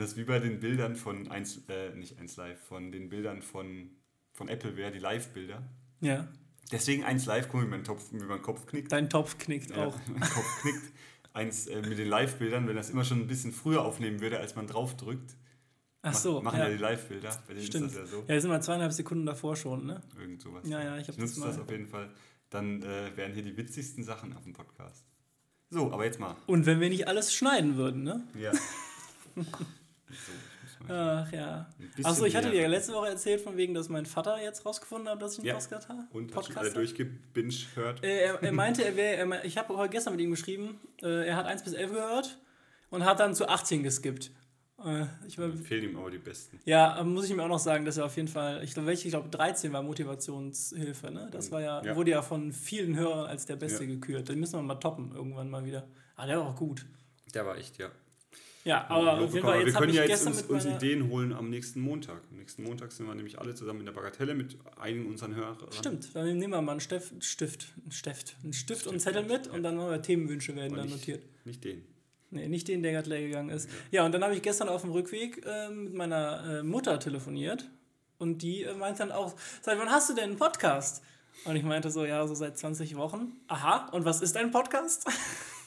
das wie bei den Bildern von 1, äh, nicht 1 Live, von den Bildern von, von Apple wäre, die Live-Bilder. Ja. Deswegen 1 Live, guck mal, wie mein, Topf, wie mein Kopf knickt. Dein Topf knickt Ja, auch. mein Kopf knickt. Eins äh, mit den Live-Bildern, wenn das immer schon ein bisschen früher aufnehmen würde, als man drauf drückt. Ach so, Machen ja, ja. die Live-Bilder. Bei denen Stimmt. ist das ja so. Ja, sind mal zweieinhalb Sekunden davor schon, ne? Irgend sowas. Ja, ja, ich hab das mal- das auf jeden Fall. Dann äh, wären hier die witzigsten Sachen auf dem Podcast. So, aber jetzt mal. Und wenn wir nicht alles schneiden würden, ne? Ja. so, Ach ja. Achso, ich hatte dir ja letzte Woche erzählt, von wegen, dass mein Vater jetzt rausgefunden hat, dass ich einen Ja. Podcast habe. Und hast schon alle durchgebinged hört. Äh, er, er meinte, er wäre, ich habe heute gestern mit ihm geschrieben, äh, er hat 1 bis 11 gehört und hat dann zu 18 geskippt. Äh, ich war, Fehlen ihm aber die besten. ja, muss ich ihm auch noch sagen, dass er auf jeden Fall, ich glaube, welche, ich glaube 13 war Motivationshilfe, ne? Das war ja, Ja. wurde ja von vielen Hörern als der Beste Ja. gekürt. Den müssen wir mal toppen, irgendwann mal wieder. Ah, der war auch gut. Der war echt, ja. Ja, aber auf jeden Fall, wir jetzt habe können ja jetzt uns, uns Ideen holen am nächsten Montag. Am nächsten Montag sind wir nämlich alle zusammen in der Bagatelle mit einigen unseren Hörern. Stimmt, dann nehmen wir mal einen Stift, einen Stift, einen Stift, einen Stift und einen Zettel mit und dann machen wir Themenwünsche werden Aber dann nicht, notiert. nicht den. Nee, nicht den, der gerade leer gegangen ist. Ja, und dann habe ich gestern auf dem Rückweg äh, mit meiner äh, Mutter telefoniert und die äh, meinte dann auch, seit wann hast du denn einen Podcast? Und ich meinte so, ja, so seit 20 Wochen. Aha, und was ist ein Podcast?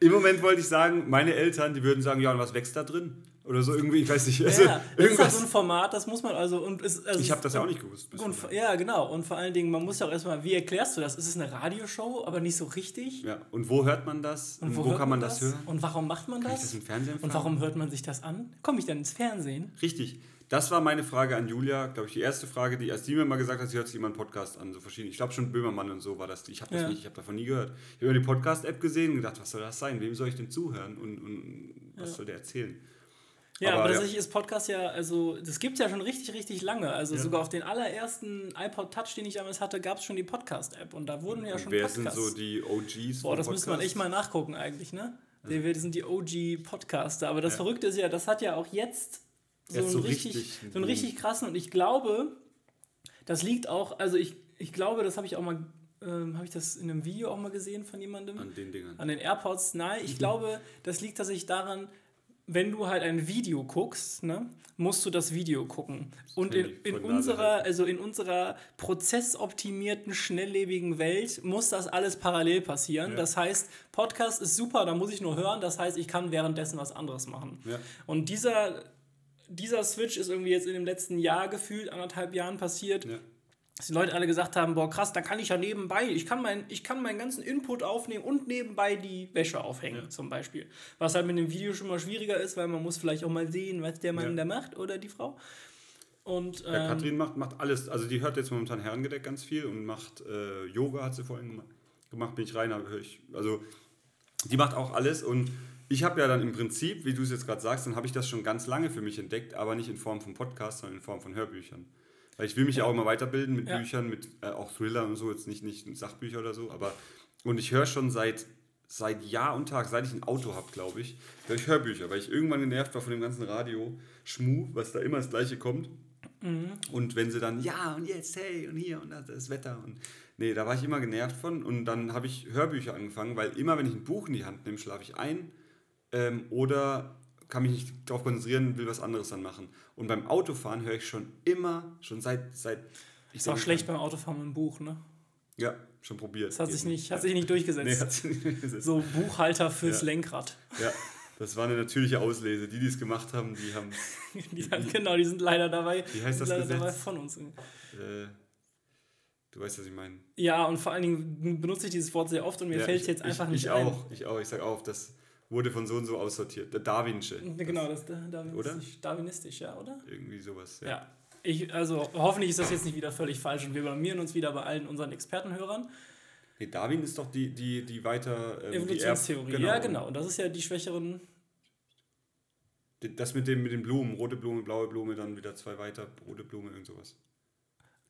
Im Moment wollte ich sagen, meine Eltern, die würden sagen, ja, und was wächst da drin? Oder so irgendwie, ich weiß nicht. Also, ja, das ist halt irgendwas. so ein Format, das muss man also. Und es, also ich habe das ja auch nicht gewusst. Und, ja, genau. Und vor allen Dingen, man muss ja auch erstmal, wie erklärst du das? Ist es eine Radioshow, aber nicht so richtig? ja. Und wo hört man das? Und, wo, hört kann man das hören? Und warum macht man Kann ich das? das im Fernsehen Und warum hört man sich das an? Komme ich dann ins Fernsehen? Richtig. Das war meine Frage an Julia, glaube ich, die erste Frage, die erst sie mir mal gesagt hat, sie hört sich immer einen Podcast an, so verschiedene. Ich glaube schon Böhmermann und so war das. Ich habe das Ja. nicht, ich habe davon nie gehört. Ich habe immer die Podcast-App gesehen und gedacht, was soll das sein? Wem soll ich denn zuhören und, und was Ja. soll der erzählen? Ja, Aber aber, ja. tatsächlich ist Podcast ja, also das gibt ja schon richtig, richtig lange. Also Ja. sogar auf den allerersten iPod Touch, den ich damals hatte, gab es schon die Podcast-App und da wurden ja Und schon wer Podcasts. sind so die OGs? Boah, das müsste man echt mal nachgucken eigentlich, ne? Die, wir sind die OG-Podcaster. Aber das Ja. Verrückte ist ja, das hat ja auch jetzt so einen, so richtig, richtig so einen richtig krassen und ich glaube, das liegt auch, also ich, ich glaube, das habe ich auch mal, ähm, habe ich das in einem Video auch mal gesehen von jemandem? An den Dingern. An den AirPods, nein, Mhm. ich glaube, das liegt tatsächlich daran, wenn du halt ein Video guckst, ne, musst du das Video gucken. Und in, in unserer, also in unserer prozessoptimierten, schnelllebigen Welt muss das alles parallel passieren. Ja. Das heißt, Podcast ist super, da muss ich nur hören. Das heißt, ich kann währenddessen was anderes machen. Ja. Und dieser, dieser Switch ist irgendwie jetzt in dem letzten Jahr gefühlt, anderthalb Jahren passiert Ja. dass die Leute alle gesagt haben, boah krass, da kann ich ja nebenbei, ich kann, mein, ich kann meinen ganzen Input aufnehmen und nebenbei die Wäsche aufhängen zum Beispiel. Was halt mit dem Video schon mal schwieriger ist, weil man muss vielleicht auch mal sehen, was der Mann Ja. da macht oder die Frau. Und Ja, ähm, Katrin macht, macht alles. Also die hört jetzt momentan Herrengedeck ganz viel und macht äh, Yoga, hat sie vorhin gema- gemacht. Bin ich rein, aber höre ich. Also die macht auch alles und ich habe ja dann im Prinzip, wie du es jetzt gerade sagst, dann habe ich das schon ganz lange für mich entdeckt, aber nicht in Form von Podcasts, sondern in Form von Hörbüchern. Weil ich will mich ja auch immer weiterbilden mit Ja. Büchern, mit äh, auch Thriller und so, jetzt nicht, nicht Sachbücher oder so, aber und ich höre schon seit, seit Jahr und Tag, seit ich ein Auto habe, glaube ich, höre ich Hörbücher, weil ich irgendwann genervt war von dem ganzen Radio-Schmu, was da immer das Gleiche kommt. Und wenn sie dann, ja, und jetzt, hey, und hier, und das, das Wetter. Und nee, da war ich immer genervt von. Und dann habe ich Hörbücher angefangen, weil immer, wenn ich ein Buch in die Hand nehme, schlafe ich ein. Ähm, oder kann mich nicht darauf konzentrieren, will was anderes dann machen. Und beim Autofahren höre ich schon immer, schon seit. seit ich ist auch schlecht beim Autofahren mit dem Buch, ne? Ja, schon probiert. Das hat sich nicht, hat sich nicht durchgesetzt. Nee, hat sich nicht durchgesetzt. so Buchhalter fürs Ja. Lenkrad. Ja, das war eine natürliche Auslese. Die, die es gemacht haben, die haben. Die, genau, die sind leider dabei. Wie heißt die das Gesetz? dabei von uns. Äh, du weißt, was ich meine. Ja, und vor allen Dingen benutze ich dieses Wort sehr oft und mir Ja, fällt es ich- jetzt einfach ich, nicht ich ein. auch, ich auch. Ich sag auch, das wurde von so und so aussortiert. Der Darwinsche. Genau, das, das darwinistisch, darwinistisch, ja, oder? Irgendwie sowas. Ja. Ja. Ich, also hoffentlich ist das jetzt nicht wieder völlig falsch und wir blamieren uns wieder bei allen unseren Expertenhörern. Nee, Darwin ist doch die, die, die weiter. Ähm, Evolutionstheorie, die Erb- ja genau. Und das ist ja die schwächeren. Das mit, dem, mit den Blumen, rote Blume, blaue Blume, dann wieder zwei weiter, rote Blume, irgend sowas.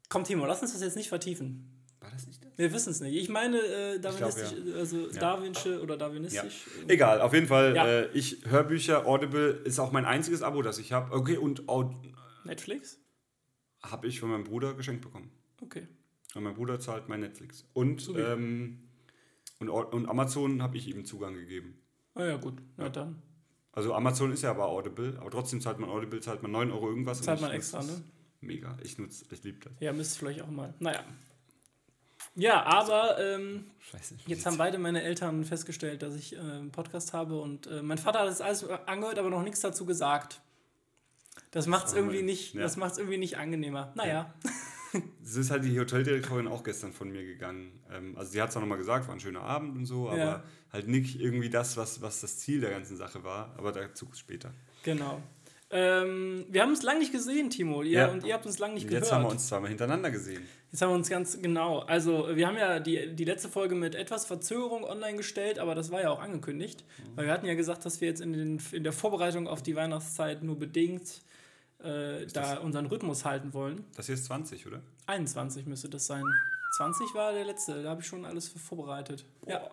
Komm, Timo, lass uns das jetzt nicht vertiefen. War das nicht das? Wir wissen es nicht. Ich meine, äh, darwinistisch, also Ja. Darwinsche oder darwinistisch. äh, Egal, auf jeden Fall. Ja. Äh, ich Hörbücher, Audible ist auch mein einziges Abo, das ich habe. Okay, und Netflix? habe ich von meinem Bruder geschenkt bekommen. Okay. Und mein Bruder zahlt mein Netflix. Und, ähm, und, und Amazon habe ich ihm Zugang gegeben. Ah ja, gut. Na Ja. dann. Also Amazon ist ja aber Audible, aber trotzdem zahlt man Audible, zahlt man 9 Euro irgendwas. Zahlt man extra, ne? Mega, ich nutze, ich liebe das. Ja, müsst ihr vielleicht auch mal. Naja. Ja, aber ähm, Scheiße. jetzt haben beide meine Eltern festgestellt, dass ich äh, einen Podcast habe und äh, mein Vater hat das alles angehört, aber noch nichts dazu gesagt. Das macht es irgendwie nicht, Ja. das macht's irgendwie nicht angenehmer. Naja. Es ist halt die Hoteldirektorin auch gestern von mir gegangen. Ähm, also sie hat es auch nochmal gesagt, war ein schöner Abend und so, aber Ja. halt nicht irgendwie das, was, was das Ziel der ganzen Sache war. Aber dazu später. Genau. Ähm, wir haben uns lange nicht gesehen, Timo. Ihr, Ja. Und ihr habt uns lange nicht jetzt gehört. haben wir uns zweimal hintereinander gesehen. Jetzt haben wir uns ganz genau. Also, wir haben ja die, die letzte Folge mit etwas Verzögerung online gestellt, aber das war ja auch angekündigt. Weil wir hatten ja gesagt, dass wir jetzt in, den, in der Vorbereitung auf die Weihnachtszeit nur bedingt äh, da unseren Rhythmus halten wollen. Das hier ist 20, oder? 21 müsste das sein. 20 war der letzte, da habe ich schon alles vorbereitet. Ja.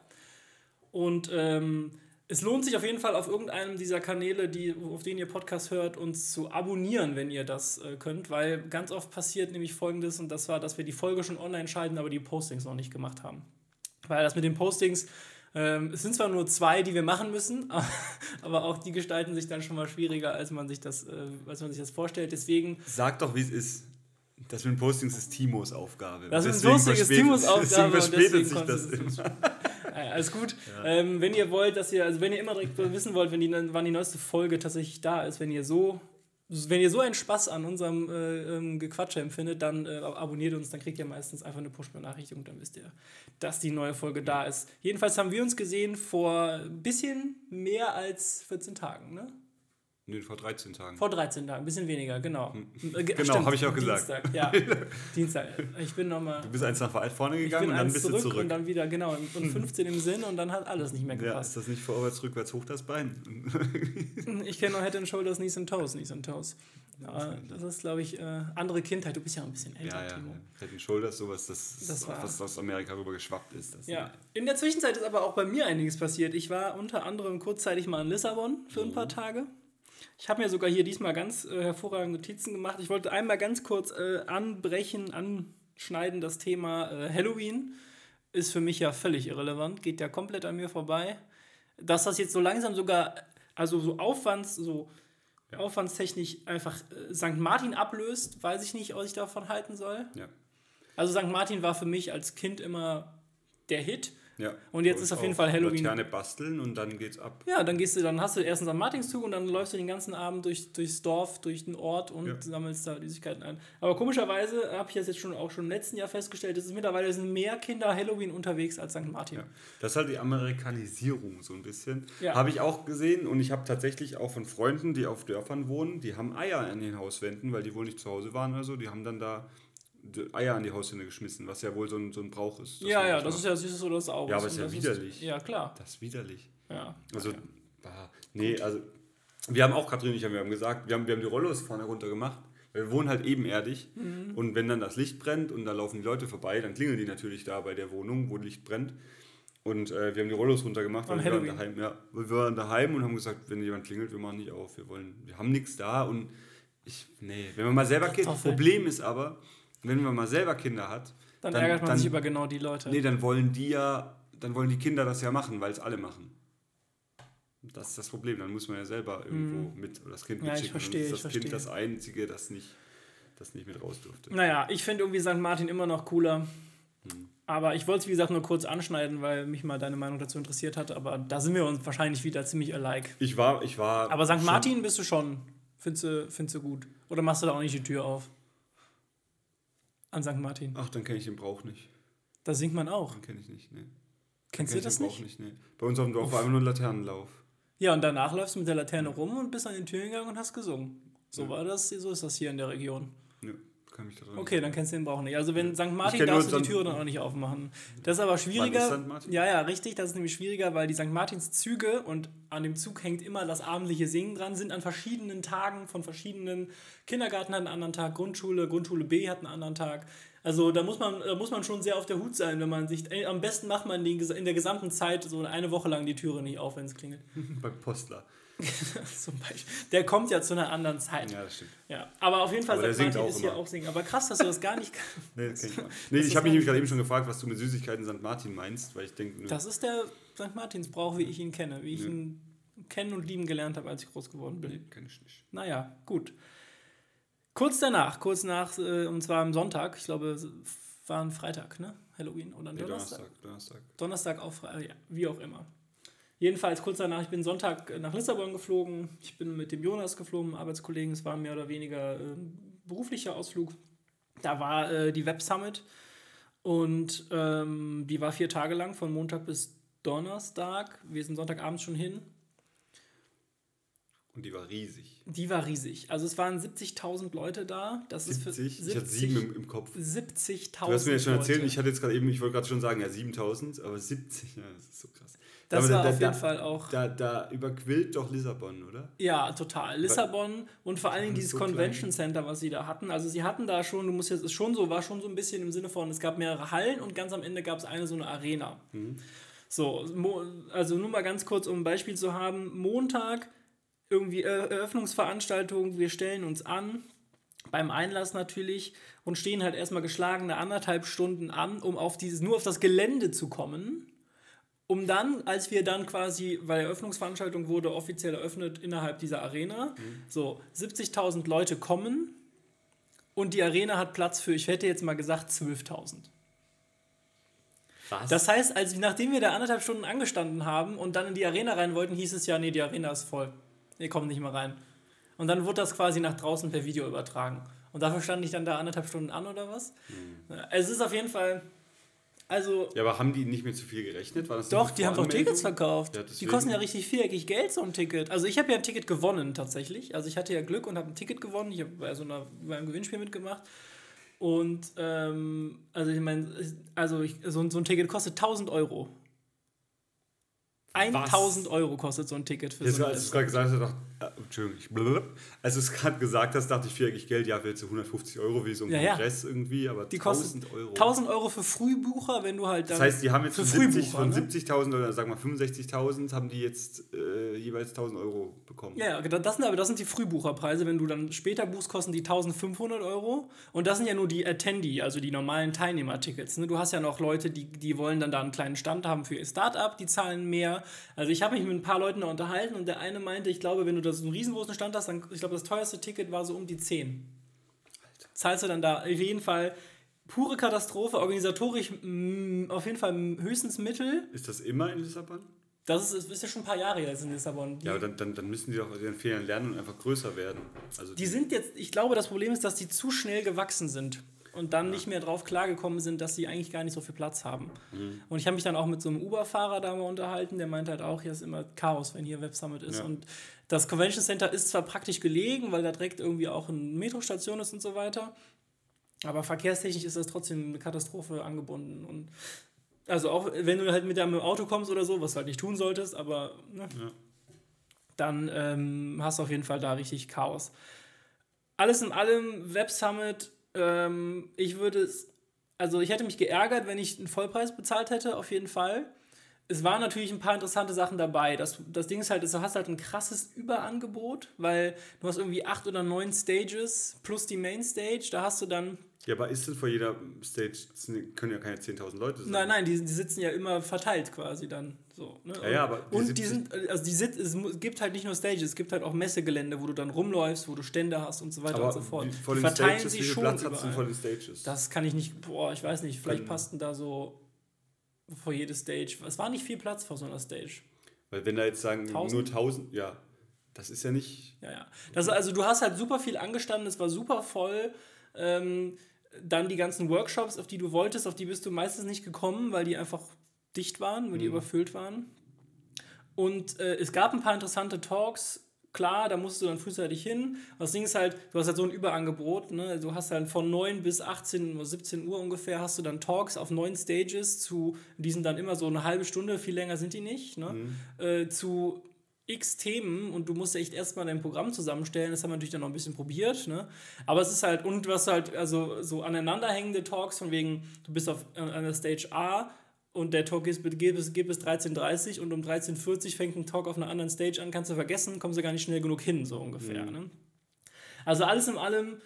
Und ähm, es lohnt sich auf jeden Fall auf irgendeinem dieser Kanäle, die, auf denen ihr Podcast hört, uns zu abonnieren, wenn ihr das äh, könnt, weil ganz oft passiert nämlich folgendes, und das war, dass wir die Folge schon online schalten, aber die Postings noch nicht gemacht haben. Weil das mit den Postings, ähm, es sind zwar nur zwei, die wir machen müssen, aber auch die gestalten sich dann schon mal schwieriger, als man sich das, äh, als man sich das vorstellt. Deswegen Sag doch, wie es ist. Das mit den Postings ist Timos Aufgabe. Das ist Deswegen lustig, ist Timos Aufgabe. Deswegen verspätet sich das immer. Ja, alles gut. Ähm, wenn ihr wollt, dass ihr, also wenn ihr immer direkt wissen wollt, wenn die, wann die neueste Folge tatsächlich da ist, wenn ihr so, wenn ihr so einen Spaß an unserem äh, ähm, Gequatsche empfindet, dann äh, abonniert uns, dann kriegt ihr meistens einfach eine Push-Benachrichtigung, dann wisst ihr, dass die neue Folge da ist. Jedenfalls haben wir uns gesehen vor ein bisschen mehr als 14 Tagen, ne? Nee, vor 13 Tagen. Vor 13 Tagen, ein bisschen weniger, genau. Äh, ge- Genau, hab ich auch gesagt. Dienstag, ja. Dienstag. Ich bin nochmal. Du bist eins nach vorne Ich gegangen bin und dann bist zurück, du zurück. und dann wieder, genau, und 15 im Sinn und dann hat alles nicht mehr ja, gepasst. ist das nicht vorwärts, rückwärts, hoch das Bein? Ich kenne nur Head and Shoulders, Knees and Toes, Knees and Toes. Ja, das ist, glaube ich, äh, andere Kindheit. Du bist ja ein bisschen älter, Ja, ja. Timo. Head and Shoulders, sowas, das, Das war- was aus Amerika rüber geschwappt ist. Ja. In der Zwischenzeit ist aber auch bei mir einiges passiert. Ich war unter anderem kurzzeitig mal in Lissabon für ein Mhm. paar Tage. Ich habe mir sogar hier diesmal ganz äh, hervorragende Notizen gemacht. Ich wollte einmal ganz kurz äh, anbrechen, anschneiden das Thema äh, Halloween. Ist für mich ja völlig irrelevant, geht ja komplett an mir vorbei. Dass das jetzt so langsam sogar, also so Aufwands, so aufwandstechnisch einfach äh, St. Martin ablöst, weiß ich nicht, was ich davon halten soll. Ja. Also St. Martin war für mich als Kind immer der Hit. Ja. Und jetzt ist auf jeden. Fall Halloween. Laterne basteln und dann geht's ab. Ja, dann gehst du, dann hast du erst einen St. Martinszug und dann läufst du den ganzen Abend durch, durchs Dorf, durch den Ort und Ja. sammelst da Süßigkeiten ein. Aber komischerweise habe ich das jetzt schon auch schon im letzten Jahr festgestellt, es ist mittlerweile sind mehr Kinder Halloween unterwegs als St. Martin. Ja. Das ist halt die Amerikanisierung so ein bisschen. Ja. Habe ich auch gesehen und ich habe tatsächlich auch von Freunden, die auf Dörfern wohnen, die haben Eier an den Hauswänden, weil die wohl nicht zu Hause waren oder so, die haben dann da Eier an die Hauswände geschmissen, was ja wohl so ein, so ein Brauch ist. Ja, ja, das macht. ist ja süßes oder das Auge. Ja, aber ist ja widerlich. ja, klar. Das ist widerlich. Ja. Also, ah, nee, also, wir haben auch, Katrin und ich, wir haben gesagt, wir haben, wir haben die Rollos vorne runter gemacht, weil wir wohnen halt ebenerdig Mhm. und wenn dann das Licht brennt und da laufen die Leute vorbei, dann klingeln die natürlich da bei der Wohnung, wo Licht brennt. Und äh, wir haben die Rollos runtergemacht, weil wir waren, daheim, ja, wir waren daheim und haben gesagt, wenn jemand klingelt, wir machen nicht auf, wir wollen, wir haben nichts da und ich, nee, wenn man mal selber Kartoffeln. Problem ist aber, wenn man mal selber Kinder hat, Dann, ärgert man sich über genau die Leute. Nee, dann wollen die ja, dann wollen die Kinder das ja machen, weil es alle machen. Das ist das Problem. Dann muss man ja selber irgendwo mit oder das Kind Mhm. Ja, ich mitschicken. verstehe, Dann ist ich das verstehe. Kind das Einzige, das nicht, das nicht mit raus durfte. Naja, ich finde irgendwie St. Martin immer noch cooler. Hm. Aber ich wollte es, wie gesagt, nur kurz anschneiden, weil mich mal deine Meinung dazu interessiert hat. Aber da sind wir uns wahrscheinlich wieder ziemlich alike. Ich war, ich war. Aber St. Martin bist du schon. Findest du, findest du gut? Oder machst du da auch nicht die Tür auf? An St. Martin. Ach, dann kenne ich den Brauch nicht. Da singt man auch. Den kenne ich nicht. Nee. Kennst Kenn du das den Brauch nicht? nee. Bei uns auf dem Dorf war einfach nur ein Laternenlauf. Ja, und danach läufst du mit der Laterne rum und bist an die Tür gegangen und hast gesungen. So war das, so ist das hier in der Region. Kann mich daran Okay, dann kennst du den Brauch nicht. Also wenn St. Martin darfst du die. Türe dann auch nicht aufmachen. Das ist aber Wann schwieriger. ist St. Martin? Ja, ja, richtig. Das ist nämlich schwieriger, weil die St. Martins Züge und an dem Zug hängt immer das abendliche Singen dran, sind an verschiedenen Tagen von verschiedenen Kindergarten hat einen anderen Tag, Grundschule, Grundschule B hat einen anderen Tag. Also da muss man, da muss man schon sehr auf der Hut sein, wenn man sich. Am besten macht man die, in der gesamten Zeit so eine Woche lang die Türe nicht auf, wenn es klingelt. Beim Postler. Zum Beispiel. Der kommt ja zu einer anderen Zeit. Ja, das stimmt. Ja, aber auf jeden Fall, Aber singt Martin auch ist hier immer. auch singen. Aber krass, dass du das gar nicht Nee, das kenn ich mal. Nee, ich habe mich nämlich gerade eben schon gefragt, was du mit Süßigkeiten St. Martin meinst, weil ich denke, Das ist der St. Martinsbrauch, wie ich ihn kenne, wie ich Ja. ihn kennen und lieben gelernt habe, als ich groß geworden bin. Nee, kenn ich nicht. Naja, gut. Kurz danach, kurz nach, äh, und zwar am Sonntag, ich glaube, war ein Freitag, ne? Halloween oder ein Nee, Donnerstag. Donnerstag, Donnerstag. Donnerstag auch frei, ja, wie auch immer. Jedenfalls kurz danach, ich bin Sonntag nach Lissabon geflogen. Ich bin mit dem Jonas geflogen, Arbeitskollegen. Es war mehr oder weniger äh, beruflicher Ausflug. Da war äh, die Web Summit und ähm, die war vier Tage lang, von Montag bis Donnerstag. Wir sind Sonntagabends schon hin. Und die war riesig. Die war riesig. Also es waren 70.000 Leute da. Das ist für 70? Ich hatte sieben im, im Kopf. 70.000 Du hast mir ja schon erzählt, Leute. ich hatte jetzt gerade eben, ich wollte gerade schon sagen, ja 7000, aber 70, ja, das ist so krass. Das war da, auf da, jeden Fall auch. Da, da überquillt doch Lissabon, oder? Ja, total. Lissabon und vor allen Dingen dieses so Convention Center, was sie da hatten. Also sie hatten da schon, du musst jetzt, ist schon so, war schon so ein bisschen im Sinne von, es gab mehrere Hallen und ganz am Ende gab es eine so eine Arena. So, mo- also nur mal ganz kurz, um ein Beispiel zu haben. Montag, irgendwie Eröffnungsveranstaltung, wir stellen uns an, beim Einlass natürlich, und stehen halt erstmal geschlagene anderthalb Stunden an, um auf dieses, nur auf das Gelände zu kommen um dann, als wir dann quasi, weil die Eröffnungsveranstaltung wurde offiziell eröffnet innerhalb dieser Arena, so 70.000 Leute kommen und die Arena hat Platz für, ich hätte jetzt mal gesagt, 12.000. Was? Das heißt, als, nachdem wir da anderthalb Stunden angestanden haben und dann in die Arena rein wollten, hieß es ja, nee, die Arena ist voll. Ihr kommt nicht mehr rein. Und dann wurde das quasi nach draußen per Video übertragen. Und dafür stand ich dann da anderthalb Stunden an oder was? Es ist auf jeden Fall, also ja, aber haben die nicht mit zu viel gerechnet? War das doch, eine die haben doch? Tickets verkauft. Ja, die kosten ja richtig viereckig Geld, so ein Ticket. Also ich habe ja ein Ticket gewonnen tatsächlich. Also ich hatte ja Glück und habe ein Ticket gewonnen. Ich habe bei so einer, bei einem Gewinnspiel mitgemacht. Und ähm, also ich meine, also ich, so, ein- so ein Ticket kostet 1000 Euro. 1000 Euro kostet so ein Ticket für Jetzt, so als du es gerade gesagt hast, Entschuldigung, ich blub. als du es gerade gesagt hast, dachte ich viereckig Geld, ja, für jetzt so 150 Euro wie so ein Ja, ja. Kongress irgendwie, aber Die kosten 1000 Euro. 1000 Euro für Frühbucher, wenn du halt dann. Das heißt, die haben jetzt für von 70 Frühbucher, von ne? 70.000 oder sagen wir 65.000 haben die jetzt äh, jeweils 1.000 Euro bekommen. Ja, das sind aber das sind die Frühbucherpreise. Wenn du dann später buchst, kosten die 1500 Euro. Und das sind ja nur die Attendee, also die normalen Teilnehmertickets. Ne? Du hast ja noch Leute, die, die wollen dann da einen kleinen Stand haben für ihr Startup, die zahlen mehr. Also ich habe mich mit ein paar Leuten da unterhalten und der eine meinte, ich glaube, wenn du da so riesengroßen Stand hast, dann, ich glaube, das teuerste Ticket war so um die 10. Zahlst du dann da auf jeden Fall pure Katastrophe, organisatorisch mh, auf jeden Fall höchstens Mittel. Ist das immer in Lissabon? Das ist, ist ja schon ein paar Jahre jetzt in Lissabon. Die- Ja, aber dann, dann, dann müssen die doch aus ihren Fehlern lernen und einfach größer werden. Also Die sind jetzt, ich glaube, das Problem ist, dass die zu schnell gewachsen sind und dann nicht mehr drauf klargekommen sind, dass sie eigentlich gar nicht so viel Platz haben. Und ich habe mich dann auch mit so einem Uber-Fahrer da mal unterhalten, der meinte halt auch, hier ist immer Chaos, wenn hier Web Summit ist. Ja. Und das Convention Center ist zwar praktisch gelegen, weil da direkt irgendwie auch eine Metrostation ist und so weiter, aber verkehrstechnisch ist das trotzdem eine Katastrophe angebunden. Und also auch wenn du halt mit deinem Auto kommst oder so, was du halt nicht tun solltest, aber ne, Ja. dann ähm, hast du auf jeden Fall da richtig Chaos. Alles in allem, Web Summit, ähm, ich würde es, also ich hätte mich geärgert, wenn ich einen Vollpreis bezahlt hätte, auf jeden Fall. Es waren natürlich ein paar interessante Sachen dabei. Das, das Ding ist halt, du hast halt ein krasses Überangebot, weil du hast irgendwie acht oder neun Stages plus die Main Stage. Da hast du dann ja, aber ist denn vor jeder Stage, sind- können ja keine 10.000 Leute sein. Nein, nein, die, die sitzen ja immer verteilt quasi dann. So, ne? Ja, ja, aber die und die 70 sind, also die sit, es gibt halt nicht nur Stages, es gibt halt auch Messegelände, wo du dann rumläufst, wo du Stände hast und so weiter aber und so fort. vor Die den verteilen Stages, sich schon Platz überall. vor den Stages? Das kann ich nicht, boah, ich weiß nicht, vielleicht passten da so vor jede Stage. Es war nicht viel Platz vor so einer Stage. Weil wenn da jetzt sagen, 1000? nur 1000, ja, das ist ja nicht... Ja, ja. Das, also du hast halt super viel angestanden, es war super voll. Ähm, dann die ganzen Workshops, auf die du wolltest, auf die bist du meistens nicht gekommen, weil die einfach dicht waren, weil die überfüllt waren. Und äh, es gab ein paar interessante Talks. Klar, da musst du dann frühzeitig hin. Das Ding ist halt, du hast halt so ein Überangebot. Ne? Du hast halt von 9 bis 18 oder 17 Uhr ungefähr hast du dann Talks auf neun Stages zu, die sind dann immer so eine halbe Stunde, viel länger sind die nicht. Ne? Äh, zu x Themen und du musst echt erstmal dein Programm zusammenstellen. Das haben wir natürlich dann noch ein bisschen probiert. Ne? Aber es ist halt, und was halt, also so aneinanderhängende Talks, von wegen, du bist auf äh, einer Stage A und der Talk geht, bis- geht, bis, geht bis 13.30 und um 13.40 fängt ein Talk auf einer anderen Stage an, kannst du vergessen, kommst du gar nicht schnell genug hin, so ungefähr. Ne? Also alles in allem,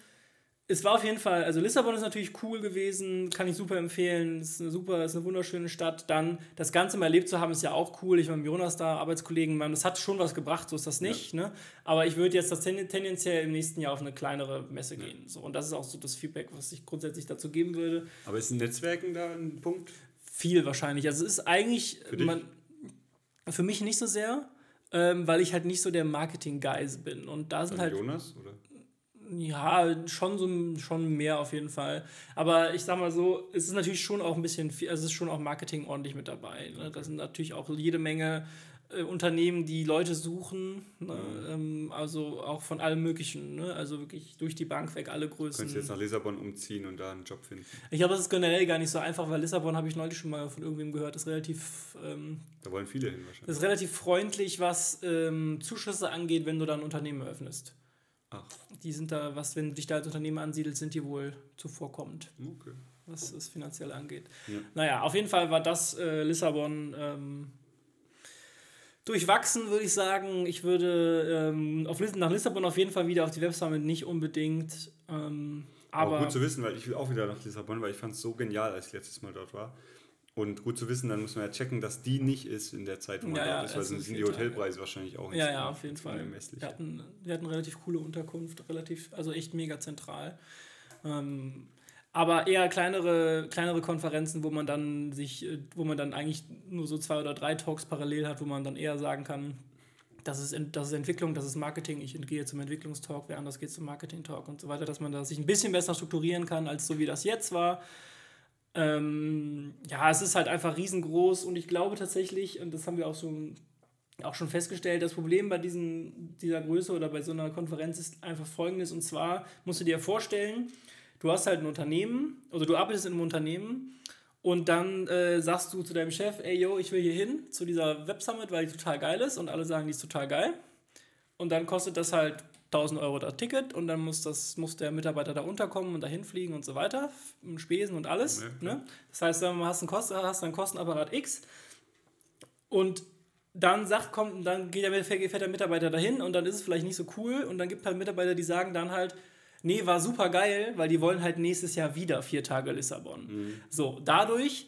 es war auf jeden Fall, also Lissabon ist natürlich cool gewesen, kann ich super empfehlen. Es ist eine super, ist eine wunderschöne Stadt. Dann das Ganze mal erlebt zu haben, ist ja auch cool. Ich war mit Jonas da, Arbeitskollegen, man, das hat schon was gebracht, so ist das nicht. Ja. Ne? Aber ich würde jetzt das tendenziell im nächsten Jahr auf eine kleinere Messe ja. gehen. So, und das ist auch so das Feedback, was ich grundsätzlich dazu geben würde. Aber ist ein Netzwerken da ein Punkt? Viel wahrscheinlich. Also es ist eigentlich, für, man, für mich nicht so sehr, ähm, weil ich halt nicht so der Marketing-Guy bin. Und da sind halt. Jonas, oder? Ja, schon so schon mehr auf jeden Fall. Aber ich sag mal so, es ist natürlich schon auch ein bisschen viel, also es ist schon auch Marketing ordentlich mit dabei. Ne? Da sind natürlich auch jede Menge äh, Unternehmen, die Leute suchen, ne? mhm. ähm, also auch von allem Möglichen, ne? also wirklich durch die Bank weg, alle Größen. Könntest du jetzt nach Lissabon umziehen und da einen Job finden? Ich glaube, das ist generell gar nicht so einfach, weil Lissabon, habe ich neulich schon mal von irgendwem gehört, ist relativ. Ähm, da wollen viele hin wahrscheinlich. ist relativ freundlich, was ähm, Zuschüsse angeht, wenn du da ein Unternehmen eröffnest. Ach. Die sind da, was, wenn du dich da als Unternehmen ansiedelst, sind die wohl zuvorkommend. Okay. Was es finanziell angeht. Ja. Naja, auf jeden Fall war das äh, Lissabon ähm, durchwachsen, würde ich sagen. Ich würde ähm, auf, nach Lissabon auf jeden Fall wieder auf die Websummit nicht unbedingt. Ähm, aber, aber gut zu wissen, weil ich will auch wieder nach Lissabon, weil ich fand es so genial, als ich letztes Mal dort war. Und gut zu wissen, dann muss man ja checken, dass die nicht ist in der Zeit, wo man ja, da ist, weil sonst sind die Hotelpreise Tage. wahrscheinlich auch nicht Ja, ja, auf jeden Fall. Wir hatten, wir hatten relativ coole Unterkunft, relativ, also echt mega zentral. Ähm, aber eher kleinere, kleinere Konferenzen, wo man dann sich, äh, wo man dann eigentlich nur so zwei oder drei Talks parallel hat, wo man dann eher sagen kann, das ist, das ist Entwicklung, das ist Marketing, ich gehe zum Entwicklungstalk, wer anders geht zum Marketing-Talk und so weiter, dass man da sich ein bisschen besser strukturieren kann, als so wie das jetzt war. Ähm, ja, es ist halt einfach riesengroß und ich glaube tatsächlich, und das haben wir auch so auch schon festgestellt, das Problem bei diesen, dieser Größe oder bei so einer Konferenz ist einfach folgendes, und zwar musst du dir vorstellen, du hast halt ein Unternehmen, also du arbeitest in einem Unternehmen und dann äh, sagst du zu deinem Chef, ey yo, ich will hier hin zu dieser Web Summit, weil die total geil ist und alle sagen, die ist total geil. Und dann kostet das halt 1000 Euro das Ticket und dann muss, das, muss der Mitarbeiter da unterkommen und dahin fliegen und so weiter, Spesen und alles. Ja, ne? Das heißt, du hast einen, Kosten, hast einen Kostenapparat X und dann sagt, kommt, dann geht der, fährt der Mitarbeiter dahin und dann ist es vielleicht nicht so cool und dann gibt es halt Mitarbeiter, die sagen dann halt, nee, war super geil, weil die wollen halt nächstes Jahr wieder vier Tage Lissabon. Mhm. So, dadurch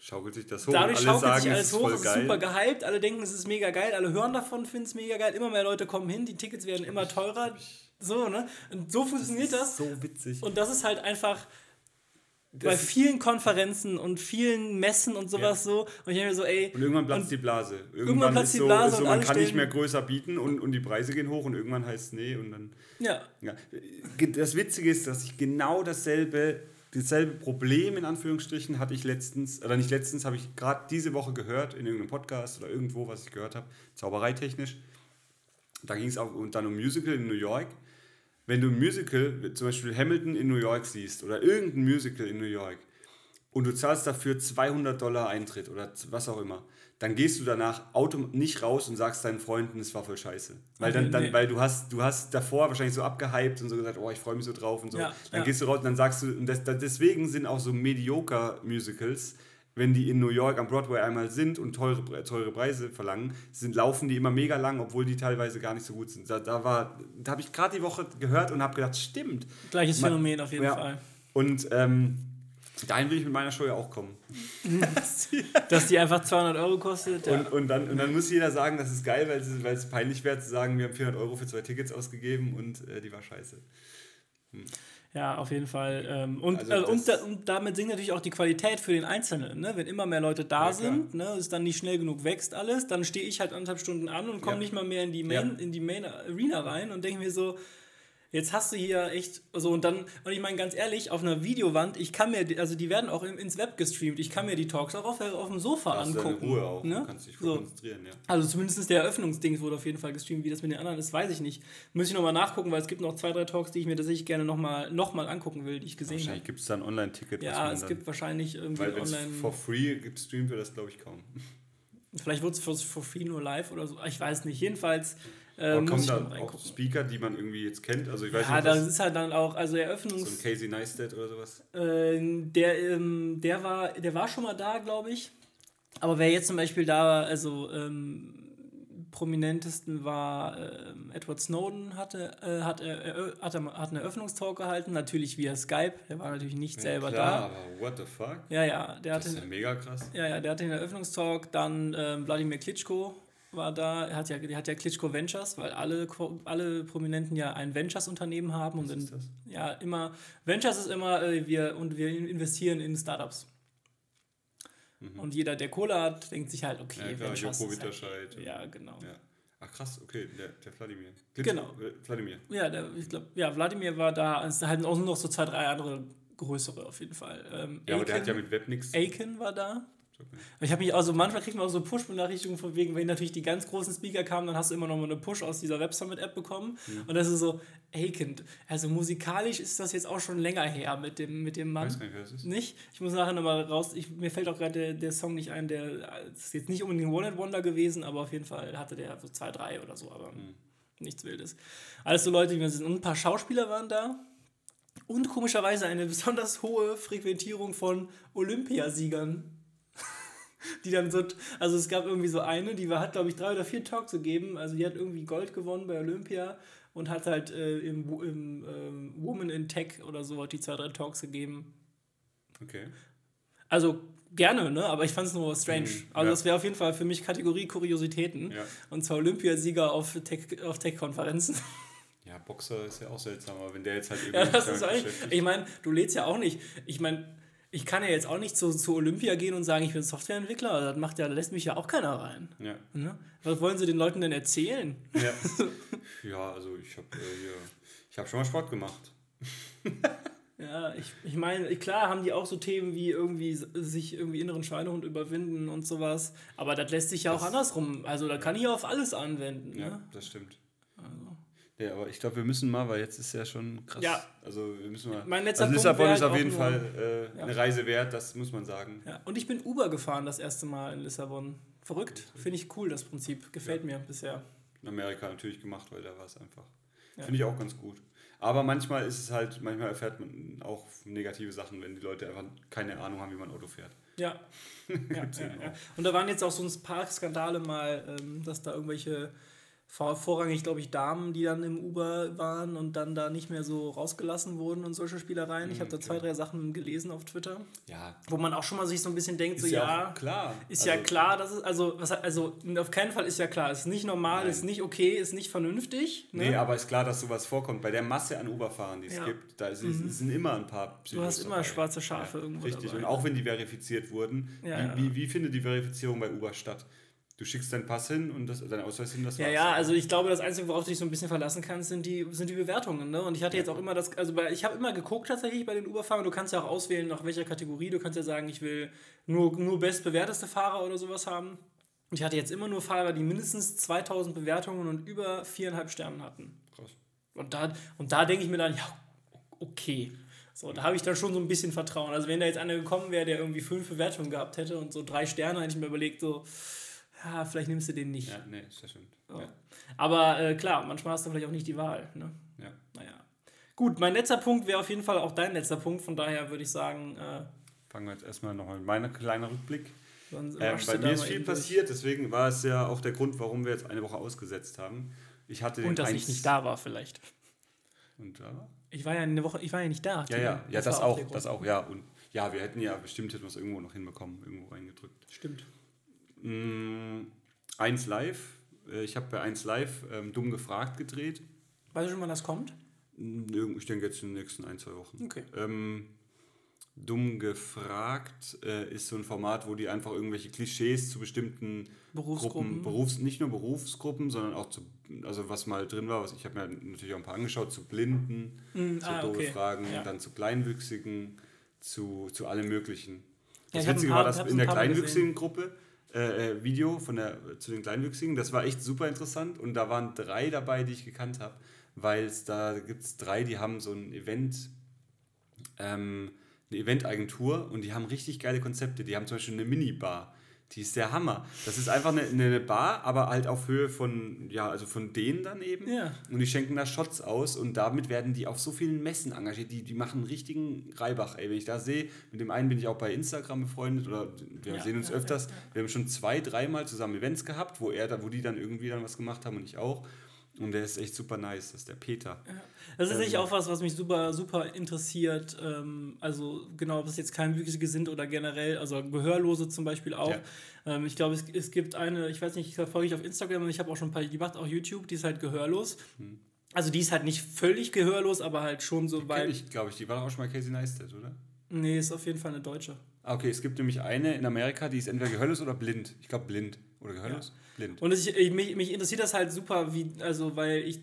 schaukelt sich das hoch. Dadurch alle schaukelt sagen, sich alles hoch, es ist super gehypt, alle denken, es ist mega geil, alle hören davon, finden es mega geil, immer mehr Leute kommen hin, die Tickets werden immer teurer. So, ne? Und so funktioniert das. das. So witzig. Und das ist halt einfach das bei vielen Konferenzen und vielen Messen und sowas ja. so. Und ich habe mir so, ey. Und irgendwann platzt die Blase. Irgendwann, irgendwann platzt die Blase. So, so man kann nicht mehr größer bieten und, und die Preise gehen hoch und irgendwann heißt es nee und dann. Ja. ja. Das Witzige ist, dass ich genau dasselbe dasselbe Problem in Anführungsstrichen hatte ich letztens, oder nicht letztens, habe ich gerade diese Woche gehört in irgendeinem Podcast oder irgendwo, was ich gehört habe, zaubereitechnisch. Da ging es auch dann um Musical in New York. Wenn du ein Musical, zum Beispiel Hamilton in New York siehst oder irgendein Musical in New York und du zahlst dafür 200 Dollar Eintritt oder was auch immer, dann gehst du danach nicht raus und sagst deinen Freunden, es war voll scheiße. Weil, dann, dann, weil du hast, du hast davor wahrscheinlich so abgehypt und so gesagt, oh, ich freue mich so drauf und so. Ja, dann ja. gehst du raus und dann sagst du, und das, deswegen sind auch so mediocre Musicals, wenn die in New York am Broadway einmal sind und teure, teure Preise verlangen, sind, laufen die immer mega lang, obwohl die teilweise gar nicht so gut sind. Da, da, da habe ich gerade die Woche gehört und habe gedacht, stimmt. Gleiches Man, Phänomen auf jeden ja. Fall. Und ähm, Dahin will ich mit meiner Show ja auch kommen. Dass die einfach 200 Euro kostet. Ja. Und, und, dann, und dann muss jeder sagen, das ist geil, weil es, weil es peinlich wäre zu sagen, wir haben 400 Euro für zwei Tickets ausgegeben und äh, die war scheiße. Hm. Ja, auf jeden Fall. Ähm, und, also äh, und, da, und, damit sinkt natürlich auch die Qualität für den Einzelnen. Ne? Wenn immer mehr Leute da ja, sind, ne, es dann nicht schnell genug wächst alles, dann stehe ich halt anderthalb Stunden an und komme ja. nicht mal mehr in die Main, in die Main Arena rein und denke mir so, Jetzt hast du hier echt so und dann, und ich meine ganz ehrlich, auf einer Videowand, ich kann mir, also die werden auch ins Web gestreamt, ich kann mir die Talks auch auf, auf dem Sofa da angucken. Ruhe auch, ne? du kannst dich so. konzentrieren, ja. Also zumindest der Eröffnungsding wurde auf jeden Fall gestreamt, wie das mit den anderen ist, weiß ich nicht. Muss ich nochmal nachgucken, weil es gibt noch zwei, drei Talks, die ich mir tatsächlich gerne nochmal noch mal angucken will, die ich gesehen habe. Wahrscheinlich gibt es da ein Online-Ticket. Ja, es gibt wahrscheinlich irgendwie weil online. For free gestreamt wird das, glaube ich, kaum. Vielleicht wird es for free nur live oder so, ich weiß nicht. Jedenfalls äh, kommen da auch Speaker, die man irgendwie jetzt kennt? Also ich weiß ja, nicht, das ist halt dann auch, also Eröffnungs... So ein Casey Neistat oder sowas? Äh, der, ähm, der, war, der war schon mal da, glaube ich. Aber wer jetzt zum Beispiel da, also ähm, prominentesten war ähm, Edward Snowden, hatte, äh, hat, äh, hat, hat einen Eröffnungstalk gehalten, natürlich via Skype. Der war natürlich nicht selber Klar, da. aber what the fuck? Ja, ja, der Das hatte, ist ja mega krass. ja, ja, der hatte den Eröffnungstalk. Dann ähm, Wladimir Klitschko war da. Hat ja, hat ja Klitschko Ventures, weil alle, alle Prominenten ja ein Ventures-Unternehmen haben. und Was in, ist das? Ja, immer. Ventures ist immer, äh, wir, und wir investieren in Startups. Und jeder, der Kohle hat, denkt sich halt, okay, Mhm. Ja, klar, Ventures Joko ist halt, Winterscheid. Ja, genau. Ja. Ach krass, okay, der, der Vladimir. Genau. Äh, Vladimir. Ja, der, ich glaube, ja, Wladimir war da, es halt auch nur noch so zwei, drei andere größere auf jeden Fall. Ähm, Ja, aber der hat ja mit Web nichts. Aiken war da. Ich habe mich also manchmal kriegt man auch so Push-Benachrichtigungen von wegen, wenn natürlich die ganz großen Speaker kamen, dann hast du immer noch mal eine Push aus dieser Web Summit App bekommen und das ist so Aiken. Also musikalisch ist das jetzt auch schon länger her mit dem mit dem Ich Mann. weiß gar nicht, wer das ist. Nicht? Ich muss nachher nochmal raus. Ich, mir fällt auch gerade der, der Song nicht ein, der ist jetzt nicht unbedingt ein One-Hit-Wonder gewesen, aber auf jeden Fall hatte der so zwei, drei oder so, aber nichts Wildes. Alles so Leute, wie wir sind. Und ein paar Schauspieler waren da. Und komischerweise eine besonders hohe Frequentierung von Olympiasiegern. Die dann so, also es gab irgendwie so eine, die war, hat, glaube ich, drei oder vier Talks gegeben. Also die hat irgendwie Gold gewonnen bei Olympia und hat halt äh, im, im ähm, Woman in Tech oder so hat die zwei, drei Talks gegeben. Okay. Also gerne, ne? Aber ich fand es nur strange. Mhm, also ja. das wäre auf jeden Fall für mich Kategorie Kuriositäten. Ja. Und zwar Olympiasieger auf Tech- auf Tech-Konferenzen. Ja, Boxer ist ja auch seltsam, aber wenn der jetzt halt irgendwie. ja, das ist eigentlich. Ich meine, du lädst ja auch nicht. Ich meine, ich kann ja jetzt auch nicht zu, zu Olympia gehen und sagen, ich bin Softwareentwickler. Das macht ja, lässt mich ja auch keiner rein. Ja. Ne? Was wollen sie den Leuten denn erzählen? Ja, ja also ich habe äh. Ich habe schon mal Sport gemacht. Ja, ich, ich meine, klar haben die auch so Themen wie irgendwie sich irgendwie inneren Schweinehund überwinden und sowas, aber das lässt sich ja auch Das- andersrum. Also da kann ich auf alles anwenden. Ja, Ne? das stimmt. Ja, aber ich glaube, wir müssen mal, weil jetzt ist ja schon krass. Ja. Also wir müssen mal. Mein letzter also Lissabon ist halt auf jeden nur- Fall äh, Ja. eine Reise wert, das muss man sagen. Ja, und ich bin Uber gefahren das erste Mal in Lissabon. Verrückt. Finde ich cool, das Prinzip. Gefällt mir bisher. In Amerika natürlich gemacht, weil da war es einfach. Ja. Finde ich auch ganz gut. Aber manchmal ist es halt, manchmal erfährt man auch negative Sachen, wenn die Leute einfach keine Ahnung haben, wie man Auto fährt. Ja. ja, ja, ja. Und da waren jetzt auch so ein paar Skandale mal, ähm, dass da irgendwelche vor, vorrangig, glaube ich, Damen, die dann im Uber waren und dann da nicht mehr so rausgelassen wurden und solche Spielereien. Ich habe da okay. zwei, drei Sachen gelesen auf Twitter, Ja, wo man auch schon mal sich so ein bisschen denkt, so ist ja, ja, auch klar. ist ja Also, klar, dass es, also, was, also auf keinen Fall ist ja klar, ist nicht normal, Nein. ist nicht okay, ist nicht vernünftig. Ne? Nee, aber ist klar, dass sowas vorkommt. Bei der Masse an Uberfahrern, die es Ja. Mhm. gibt, da ist, sind immer ein paar du hast Psychos immer dabei. schwarze Schafe irgendwo Richtig, dabei. und auch wenn die verifiziert wurden, Ja, wie, ja. Wie, wie findet die Verifizierung bei Uber statt? Du schickst deinen Pass hin und das, deinen Ausweis hin, das Ja, war's. ja, also ich glaube, das Einzige, worauf du dich so ein bisschen verlassen kannst, sind die, sind die Bewertungen. Ne? Und ich hatte jetzt auch immer das, also bei, ich habe immer geguckt tatsächlich bei den Uber-Fahrern, du kannst ja auch auswählen, nach welcher Kategorie. Du kannst ja sagen, ich will nur, nur bestbewerteste Fahrer oder sowas haben. Und ich hatte jetzt immer nur Fahrer, die mindestens 2000 Bewertungen und über viereinhalb Sternen hatten. Krass. Und da, und da denke ich mir dann, ja, okay. So, da habe ich dann schon so ein bisschen Vertrauen. Also wenn da jetzt einer gekommen wäre, der irgendwie fünf Bewertungen gehabt hätte und so drei Sterne, hätte ich mir überlegt, so, ja, vielleicht nimmst du den nicht. Ja, nee, ist ja stimmt. So. Ja. Aber äh, klar, manchmal hast du vielleicht auch nicht die Wahl. Ne? Ja. Naja. Gut, mein letzter Punkt wäre auf jeden Fall auch dein letzter Punkt. Von daher würde ich sagen, äh, Fangen wir jetzt erstmal nochmal mit meinem kleinen Rückblick. Ähm, bei mir ist viel passiert, deswegen war es ja auch der Grund, warum wir jetzt eine Woche ausgesetzt haben. Ich hatte den Und dass ich nicht da war, vielleicht. Und da? Ich war ja eine Woche, ich war ja nicht da. Ja, ja, ja, das, war auch, das auch, ja. Und ja, wir hätten ja bestimmt hätten wir es irgendwo noch hinbekommen, irgendwo reingedrückt. Stimmt. Mm, 1 Live, äh, ich habe bei 1 Live ähm, dumm gefragt gedreht. Weißt du schon, wann das kommt? Mm, Ich denke jetzt in den nächsten ein, zwei Wochen. Okay. Ähm, dumm gefragt äh, ist so ein Format, wo die einfach irgendwelche Klischees zu bestimmten Berufsgruppen. Gruppen, Berufs-, nicht nur Berufsgruppen, sondern auch zu, also was mal drin war, was ich habe mir natürlich auch ein paar angeschaut, zu Blinden, Mm, zu ah, doofe okay. Fragen, Ja. dann zu Kleinwüchsigen, zu, zu allem Möglichen. Ja, Das ein Witzige war, dass in der kleinwüchsigen Gruppe äh, äh, Video von der, zu den Kleinwüchsigen, das war echt super interessant und da waren drei dabei, die ich gekannt habe, weil da gibt es drei, die haben so ein Event, ähm, eine Eventagentur und die haben richtig geile Konzepte. Die haben zum Beispiel eine Minibar. Die ist der Hammer. Das ist einfach eine, eine Bar, aber halt auf Höhe von, ja, also von denen dann eben. Ja. Und die schenken da Shots aus und damit werden die auf so vielen Messen engagiert. Die, die machen einen richtigen Reibach, ey. Wenn ich da sehe, mit dem einen bin ich auch bei Instagram befreundet oder wir Ja, sehen uns öfters. Wir haben schon zwei, dreimal zusammen Events gehabt, wo er da, wo die dann irgendwie dann was gemacht haben und ich auch. Und der ist echt super nice, das ist der Peter. Das ist Ähm, nicht auch was, was mich super, super interessiert. Ähm, also genau, ob es jetzt Kleinwüchsige sind oder generell, also Gehörlose zum Beispiel auch. Ja. Ähm, ich glaube, es, es gibt eine, ich weiß nicht, ich folge ich auf Instagram und ich habe auch schon ein paar, die macht auch YouTube, die ist halt gehörlos. Hm. Also die ist halt nicht völlig gehörlos, aber halt schon so Kenn weit. ich, glaube ich, die war auch schon mal Casey Neistat, oder? Nee, ist auf jeden Fall eine Deutsche. Ah, okay, es gibt nämlich eine in Amerika, die ist entweder gehörlos oder blind. Ich glaube blind. Oder gehörlos? Blind. Und ich, ich, mich, mich interessiert das halt super, wie, also weil ich,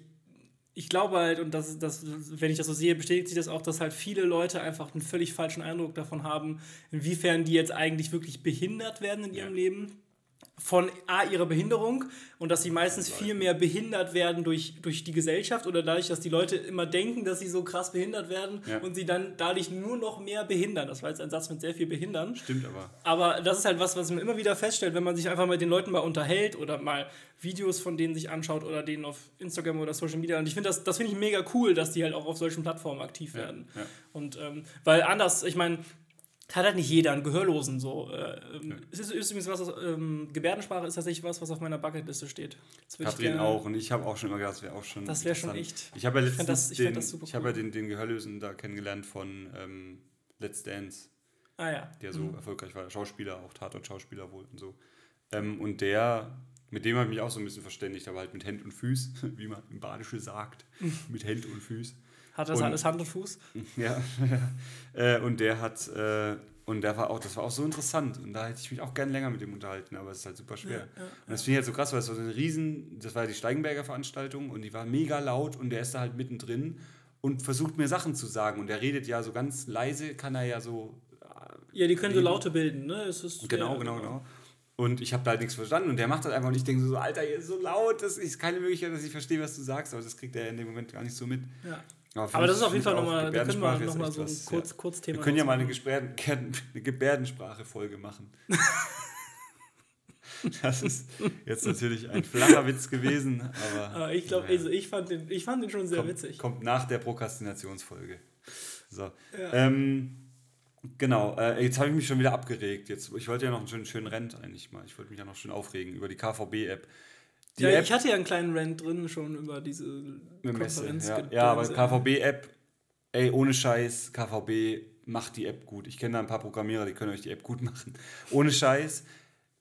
ich glaube halt, und das, das, wenn ich das so sehe, bestätigt sich das auch, dass halt viele Leute einfach einen völlig falschen Eindruck davon haben, inwiefern die jetzt eigentlich wirklich behindert werden in ihrem Ja. Leben. Von A, ihrer Behinderung und dass sie meistens viel mehr behindert werden durch, durch die Gesellschaft oder dadurch, dass die Leute immer denken, dass sie so krass behindert werden Ja. und sie dann dadurch nur noch mehr behindern. Das war jetzt ein Satz mit sehr viel behindern. Stimmt aber. Aber das ist halt was, was man immer wieder feststellt, wenn man sich einfach mit den Leuten mal unterhält oder mal Videos von denen sich anschaut oder denen auf Instagram oder Social Media. Und ich finde das, das finde ich mega cool, dass die halt auch auf solchen Plattformen aktiv werden. ja. Und ähm, weil anders, ich meine, hat halt nicht jeder einen Gehörlosen so. Äh, ähm, Es ist, ist übrigens was, ähm, Gebärdensprache ist tatsächlich was, was auf meiner Bucketliste steht. Ich Katrin auch. Und ich habe auch schon immer gedacht, das wäre auch schon. Das wäre schon echt- Ich habe ja ich letztens das- ich den, ich habe ja cool. den, den Gehörlosen da kennengelernt von ähm, Let's Dance, Ah ja. der so erfolgreich war. Schauspieler, auch Tatort-Schauspieler wohl und so. Ähm, und der, mit dem habe ich mich auch so ein bisschen verständigt, aber halt mit Händ und Füß, wie man im Badische sagt. mit Händ und Füß. Hat das Und- alles Hand und Fuß? Ja, äh, und der hat, äh, und der war auch, das war auch so interessant. Und da hätte ich mich auch gern länger mit ihm unterhalten, aber es ist halt super schwer. Ja, ja, und das finde ich halt so krass, weil es war so eine riesen, das war die Steigenberger Veranstaltung und die war mega laut und der ist da halt mittendrin und versucht mir Sachen zu sagen. Und der redet ja so ganz leise, kann er ja so. Ja, die können so Reden. Laute bilden, ne? Es ist Genau, genau, genau. Und ich habe da halt nichts verstanden und der macht das einfach und ich denke so, Alter, ihr ist so laut, das ist keine Möglichkeit, dass ich verstehe, was du sagst, aber das kriegt er in dem Moment gar nicht so mit. Ja. Für Aber das ist auf jeden Fall nochmal, da können wir nochmal so ein Kurz, ja. Kurzthema Wir können ja mal eine. Gebärden, eine Gebärdensprache-Folge machen. das ist jetzt natürlich ein flacher Witz gewesen, aber. Aber ich glaube, naja, also ich fand den, ich fand den schon sehr kommt, witzig. Kommt nach der Prokrastinationsfolge. So. Ja. Ähm, genau, äh, jetzt habe ich mich schon wieder abgeregt. Jetzt, ich wollte ja noch einen schönen, schönen Rent eigentlich mal. Ich wollte mich ja noch schön aufregen über die KVB-App. Die ja, App ich hatte ja einen kleinen Rant drin schon über diese Konferenz. ja. ja, aber KVB-App, ey, ohne Scheiß, KVB macht die App gut. Ich kenne da ein paar Programmierer, die können euch die App gut machen. Ohne Scheiß.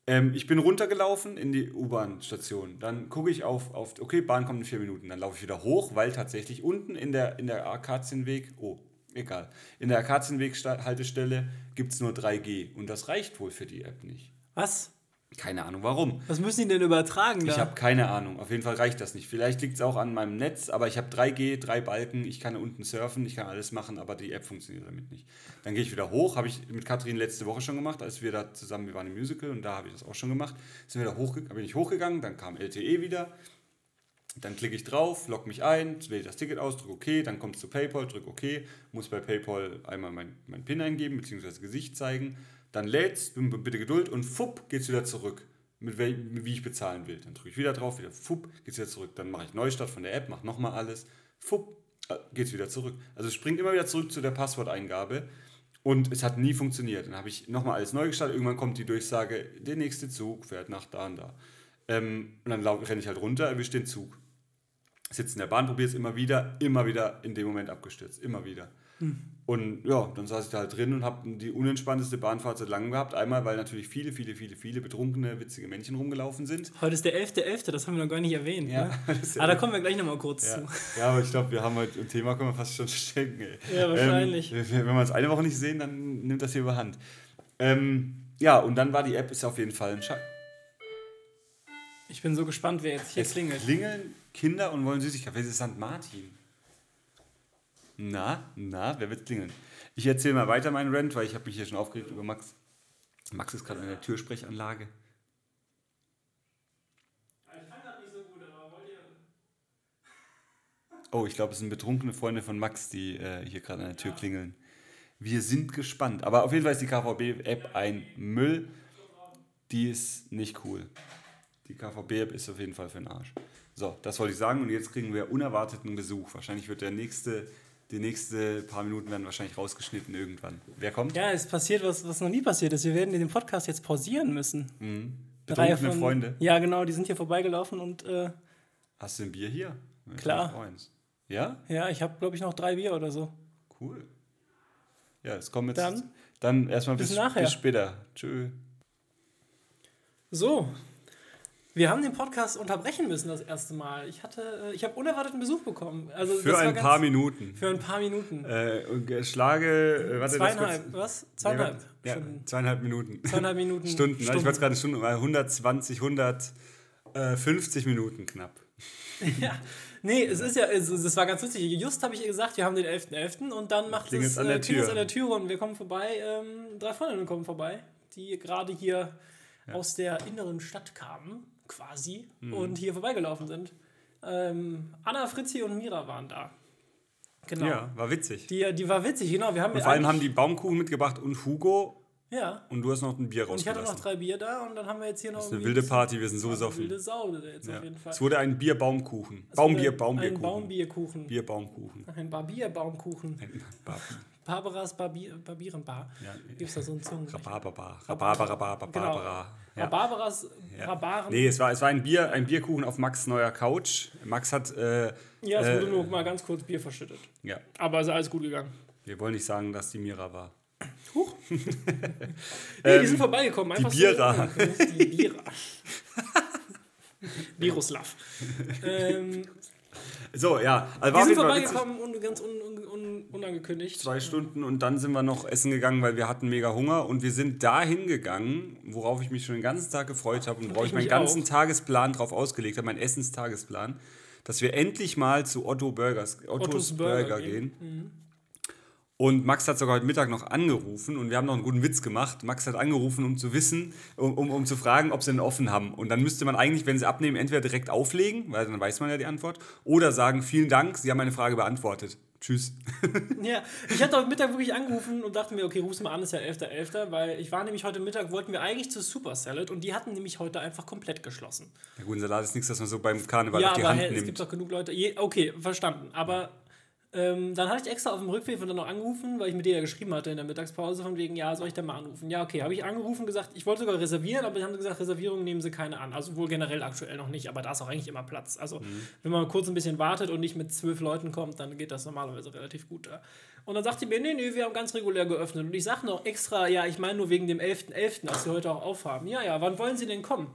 Ähm, ich bin runtergelaufen in die U-Bahn-Station. Dann gucke ich auf, auf, okay, Bahn kommt in vier Minuten. Dann laufe ich wieder hoch, weil tatsächlich unten in der, in der Akazienweg, oh, egal, in der Akazienweg-Haltestelle gibt es nur 3G. Und das reicht wohl für die App nicht. Was? Keine Ahnung warum. Was müssen die denn übertragen da? Ich habe keine Ahnung. Auf jeden Fall reicht das nicht. Vielleicht liegt es auch an meinem Netz, aber ich habe 3G, drei Balken, ich kann unten surfen, ich kann alles machen, aber die App funktioniert damit nicht. Dann gehe ich wieder hoch, habe ich mit Katrin letzte Woche schon gemacht, als wir da zusammen, wir waren im Musical und da habe ich das auch schon gemacht. Sind wir da hochge bin ich hochgegangen, dann kam LTE wieder. Dann klicke ich drauf, logge mich ein, wähle das Ticket aus, drücke OK, dann kommt es zu PayPal, drücke OK, muss bei PayPal einmal mein, mein PIN eingeben, beziehungsweise Gesicht zeigen. Dann lädt es, bitte Geduld und fupp, geht es wieder zurück, mit mit wie ich bezahlen will. Dann drücke ich wieder drauf, wieder fupp, geht es wieder zurück. Dann mache ich Neustart von der App, mache nochmal alles, fupp, geht es wieder zurück. Also es springt immer wieder zurück zu der Passworteingabe und es hat nie funktioniert. Dann habe ich nochmal alles neu gestartet, irgendwann kommt die Durchsage, der nächste Zug fährt nach da und da. Ähm, und dann renne ich halt runter, erwische den Zug sitze in der Bahn, probiere es immer wieder, immer wieder in dem Moment abgestürzt, immer wieder. Und ja, dann saß ich da halt drin und habe die unentspannteste Bahnfahrt seit langem gehabt. Einmal, weil natürlich viele, viele, viele, viele betrunkene, witzige Männchen rumgelaufen sind. Heute ist der 11.11., das haben wir noch gar nicht erwähnt. Ja, ne? ja- Ah, da kommen wir gleich nochmal kurz Ja, zu. ja aber ich glaube, wir haben heute ein Thema, können wir fast schon schenken. Ey. Ja, wahrscheinlich. Ähm, wenn wir es eine Woche nicht sehen, dann nimmt das hier überhand. Ähm, ja, und dann war die App, ist auf jeden Fall ein Scheiß. Ich bin so gespannt, wer jetzt hier Es klingelt. klingeln Kinder und wollen Süßigkeiten. Wer ist St. Martin? Na, na, wer wird klingeln? Ich erzähle mal weiter meinen Rant, weil ich habe mich hier schon aufgeregt über Max. Max ist gerade an der Türsprechanlage. Oh, ich glaube, es sind betrunkene Freunde von Max, die äh, hier gerade an der Tür klingeln. Wir sind gespannt. Aber auf jeden Fall ist die KVB-App ein Müll. die ist nicht cool. Die KVB-App ist auf jeden Fall für den Arsch. So, das wollte ich sagen und jetzt kriegen wir unerwarteten Besuch. Wahrscheinlich wird der nächste, die nächste paar Minuten werden wahrscheinlich rausgeschnitten irgendwann. Wer kommt? Ja, es passiert was, was noch nie passiert ist. Wir werden den Podcast jetzt pausieren müssen. Mhm. Eine Reihe Betrunkene Freunde. Ja, genau, die sind hier vorbeigelaufen und äh, Hast du ein Bier hier? Ich Klar. Ja? ja, ich habe, glaube ich, noch drei Bier oder so. Cool. Ja, es kommt jetzt. Dann? Dann erstmal Bis bis, nachher. bis später. Tschö. So, wir haben den Podcast unterbrechen müssen das erste Mal. Ich hatte, äh, ich habe unerwarteten Besuch bekommen. Also Für ein ganz- paar Minuten. Für ein paar Minuten. Äh, ge- schlage. Äh, warte, Zweieinhalb, was? Zweieinhalb ja, Stunden. zweieinhalb Minuten. Zweieinhalb Minuten. Stunden. Also ich Stunden. wollte gerade Stunden, weil 120, 150 Minuten knapp. Ja, nee, es ist ja, es, es war ganz lustig. Just habe ich ihr gesagt, wir haben den 11.11. und dann macht Klingelt's es an der äh, Tür. an der Tür und wir kommen vorbei. Ähm, drei Freundinnen kommen vorbei, die gerade hier aus der inneren Stadt kamen, quasi, Mhm. und hier vorbeigelaufen sind. Ähm, Anna, Fritzi und Mira waren da. Genau. Ja, war witzig. Die, die war witzig, genau. Wir haben Und vor allem haben die Baumkuchen mitgebracht und Hugo Ja. und du hast noch ein Bier Und ich hatte noch drei Bier da und dann haben wir jetzt hier noch das ist eine wilde ein Party, wir sind so besoffen. Wilde Sau jetzt Ja. auf jeden Fall. Es wurde ein Bierbaumkuchen. Baumbier, Baumbierkuchen. Ein Baumbierkuchen. Bierbaumkuchen. Ein Barbierbaumkuchen. Barbi. Barbaras Barbier, Barbierenbar. Ja. Gibt es da so einen Zungen? Rhabarberbar. Rhabarber, Rhabarber, Genau. Ja. Rhabaren. Nee, es war, es war ein, Bier, ein Bierkuchen auf Max' neuer Couch. Max hat. Äh, ja, es äh, wurde nur mal ganz kurz Bier verschüttet. ja, Aber es ist alles gut gegangen. wir wollen nicht sagen, dass die Mira war. Huch. nee, Ähm, die sind vorbeigekommen. Einfach Bierer. So, die Bierer. Miroslav. ähm, So, ja. Also auf sind vorbeigekommen und ganz un, un, un, unangekündigt. Zwei Stunden und dann sind wir noch essen gegangen, weil wir hatten mega Hunger und wir sind dahin gegangen, worauf ich mich schon den ganzen Tag gefreut habe und worauf ich ich meinen ganzen auch. Tagesplan drauf ausgelegt habe, meinen Essenstagesplan, dass wir endlich mal zu Otto Burgers, Ottos, Ottos Burger, Burger gehen. gehen. Und Max hat sogar heute Mittag noch angerufen und wir haben noch einen guten Witz gemacht. Max hat angerufen, um zu wissen, um, um, um zu fragen, ob sie denn offen haben. Und dann müsste man eigentlich, wenn sie abnehmen, entweder direkt auflegen, weil dann weiß man ja die Antwort, oder sagen, vielen Dank, Sie haben meine Frage beantwortet. Tschüss. Ja, ich hatte heute Mittag wirklich angerufen und dachte mir, okay, ruf's mal an, ist ja 11.11., weil ich war nämlich heute Mittag, wollten wir eigentlich zu Super Salad und die hatten nämlich heute einfach komplett geschlossen. Na gut, ein Salat ist nichts, das man so beim Karneval ja, auf die aber Hand hey, es nimmt. gibt doch genug Leute. Je, okay, verstanden. Aber ähm, dann hatte ich extra auf dem Rückweg von dann noch angerufen, weil ich mit dir ja geschrieben hatte in der Mittagspause, von wegen, ja, soll ich da mal anrufen? Ja, okay, habe ich angerufen, gesagt, ich wollte sogar reservieren, aber die haben gesagt, Reservierungen nehmen sie keine an. Also wohl generell aktuell noch nicht, aber da ist auch eigentlich immer Platz. Also Mhm. wenn man kurz ein bisschen wartet und nicht mit zwölf Leuten kommt, dann geht das normalerweise relativ gut da. Und dann sagt die mir, nee, nee, wir haben ganz regulär geöffnet. Und ich sage noch extra, ja, ich meine nur wegen dem 11.11., dass sie heute auch aufhaben. Ja, ja, wann wollen sie denn kommen?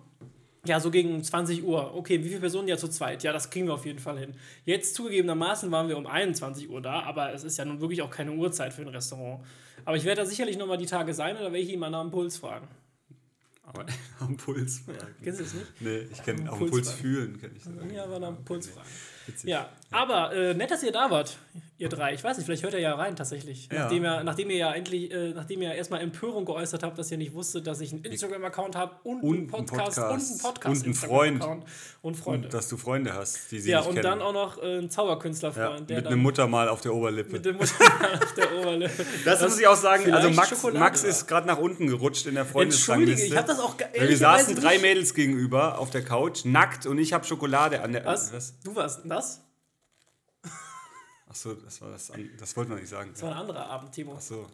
Ja, so gegen 20 Uhr. Okay, wie viele Personen ja zu zweit? Ja, das kriegen wir auf jeden Fall hin. Jetzt zugegebenermaßen waren wir um 21 Uhr da, aber es ist ja nun wirklich auch keine Uhrzeit für ein Restaurant. Aber ich werde da sicherlich nochmal die Tage sein da werde ich ihn mal nach dem Puls fragen. Aber am Puls fragen. Kennst du das nicht? Nee, ich kenne Am Puls Puls, fühlen, kenne ich sagen. Ja, aber nach dem Puls fragen. Witzig. Ja, aber äh, nett, dass ihr da wart, ihr drei. Ich weiß nicht, vielleicht hört er ja rein tatsächlich. Ja. Nachdem, ihr, nachdem ihr ja endlich, äh, nachdem ihr erstmal Empörung geäußert habt, dass ihr nicht wusstet, dass ich einen Instagram-Account habe und, Und einen Podcast, Podcast. und einen Podcast. Und einen Freund. Und Freunde. Und dass du Freunde hast, die sie ja, und kennen. dann auch noch äh, einen ja, Zauberkünstlerfreund, der mit dann einem Muttermal auf der Oberlippe. mit dem Mutter auf der Oberlippe. das, muss ich auch sagen, also Max, Schokolade Max ist gerade nach unten gerutscht in der Entschuldige, Freundesrangliste. ich habe das auch wir saßen drei Mädels gegenüber auf der Couch, nackt, und ich habe Schokolade an der. Was? Du warst das? Achso, das war das. Das wollte man nicht sagen. Das war ein anderer Abend, Timo. Achso.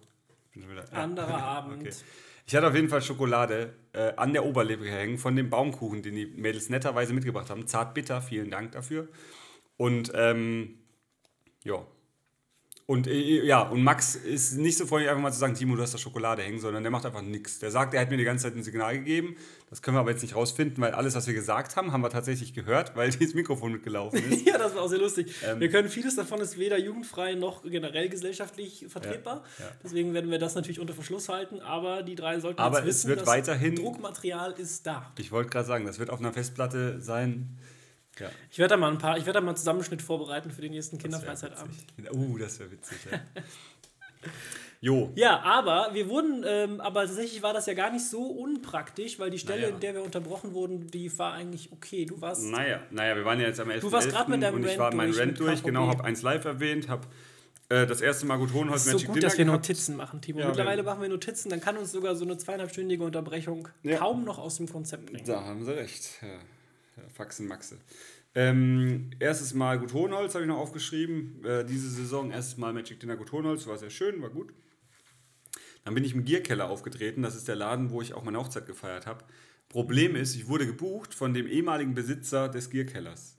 Bin schon wieder. ja. Anderer Abend. Okay. Ich hatte auf jeden Fall Schokolade äh, an der Oberlippe hängen von dem Baumkuchen, den die Mädels netterweise mitgebracht haben. Zart bitter, vielen Dank dafür. Und ähm, ja. Und äh, ja, und Max ist nicht so freundlich, einfach mal zu sagen, Timo, du hast da Schokolade hängen, sondern der macht einfach nichts. Der sagt, er hat mir die ganze Zeit ein Signal gegeben. Das können wir aber jetzt nicht rausfinden, weil alles, was wir gesagt haben, haben wir tatsächlich gehört, weil dieses Mikrofon mitgelaufen ist. Ja, das war auch sehr lustig. Ähm, wir können vieles davon ist weder jugendfrei noch generell gesellschaftlich vertretbar. Ja, ja. Deswegen werden wir das natürlich unter Verschluss halten. Aber die drei sollten Aber jetzt es wissen, wird das weiterhin- Druckmaterial ist da. Ich wollte gerade sagen, das wird auf einer Festplatte sein. Ja. Ich werde da mal ein paar, ich werde da mal einen Zusammenschnitt vorbereiten für den nächsten Kinderfreizeitabend. Uh, das wäre witzig, ja. Jo. Ja, aber wir wurden, ähm, aber tatsächlich war das ja gar nicht so unpraktisch, weil die Stelle, Naja. in der wir unterbrochen wurden, die war eigentlich okay. Du warst. Naja, naja, wir waren ja jetzt am 11. Du warst grad mit deinem und ich Rant war mein durch mit durch, genau, habe eins live erwähnt, habe Äh, das erste Mal gut Hohenholz Es ist so Magic gut, Dinner dass wir gehabt. Notizen machen, Timo. Ja, Mittlerweile wir- machen wir Notizen, dann kann uns sogar so eine zweieinhalbstündige Unterbrechung Ja. kaum noch aus dem Konzept bringen. Da haben sie recht. Ja, ja, Faxen Maxe. Ähm, erstes Mal Gut Hohenholz habe ich noch aufgeschrieben. Äh, diese Saison erstes Mal Magic Dinner Gut Hohenholz, war sehr schön, war gut. Dann bin ich im Gierkeller aufgetreten. Das ist der Laden, wo ich auch meine Hochzeit gefeiert habe. Problem ist, ich wurde gebucht von dem ehemaligen Besitzer des Gierkellers.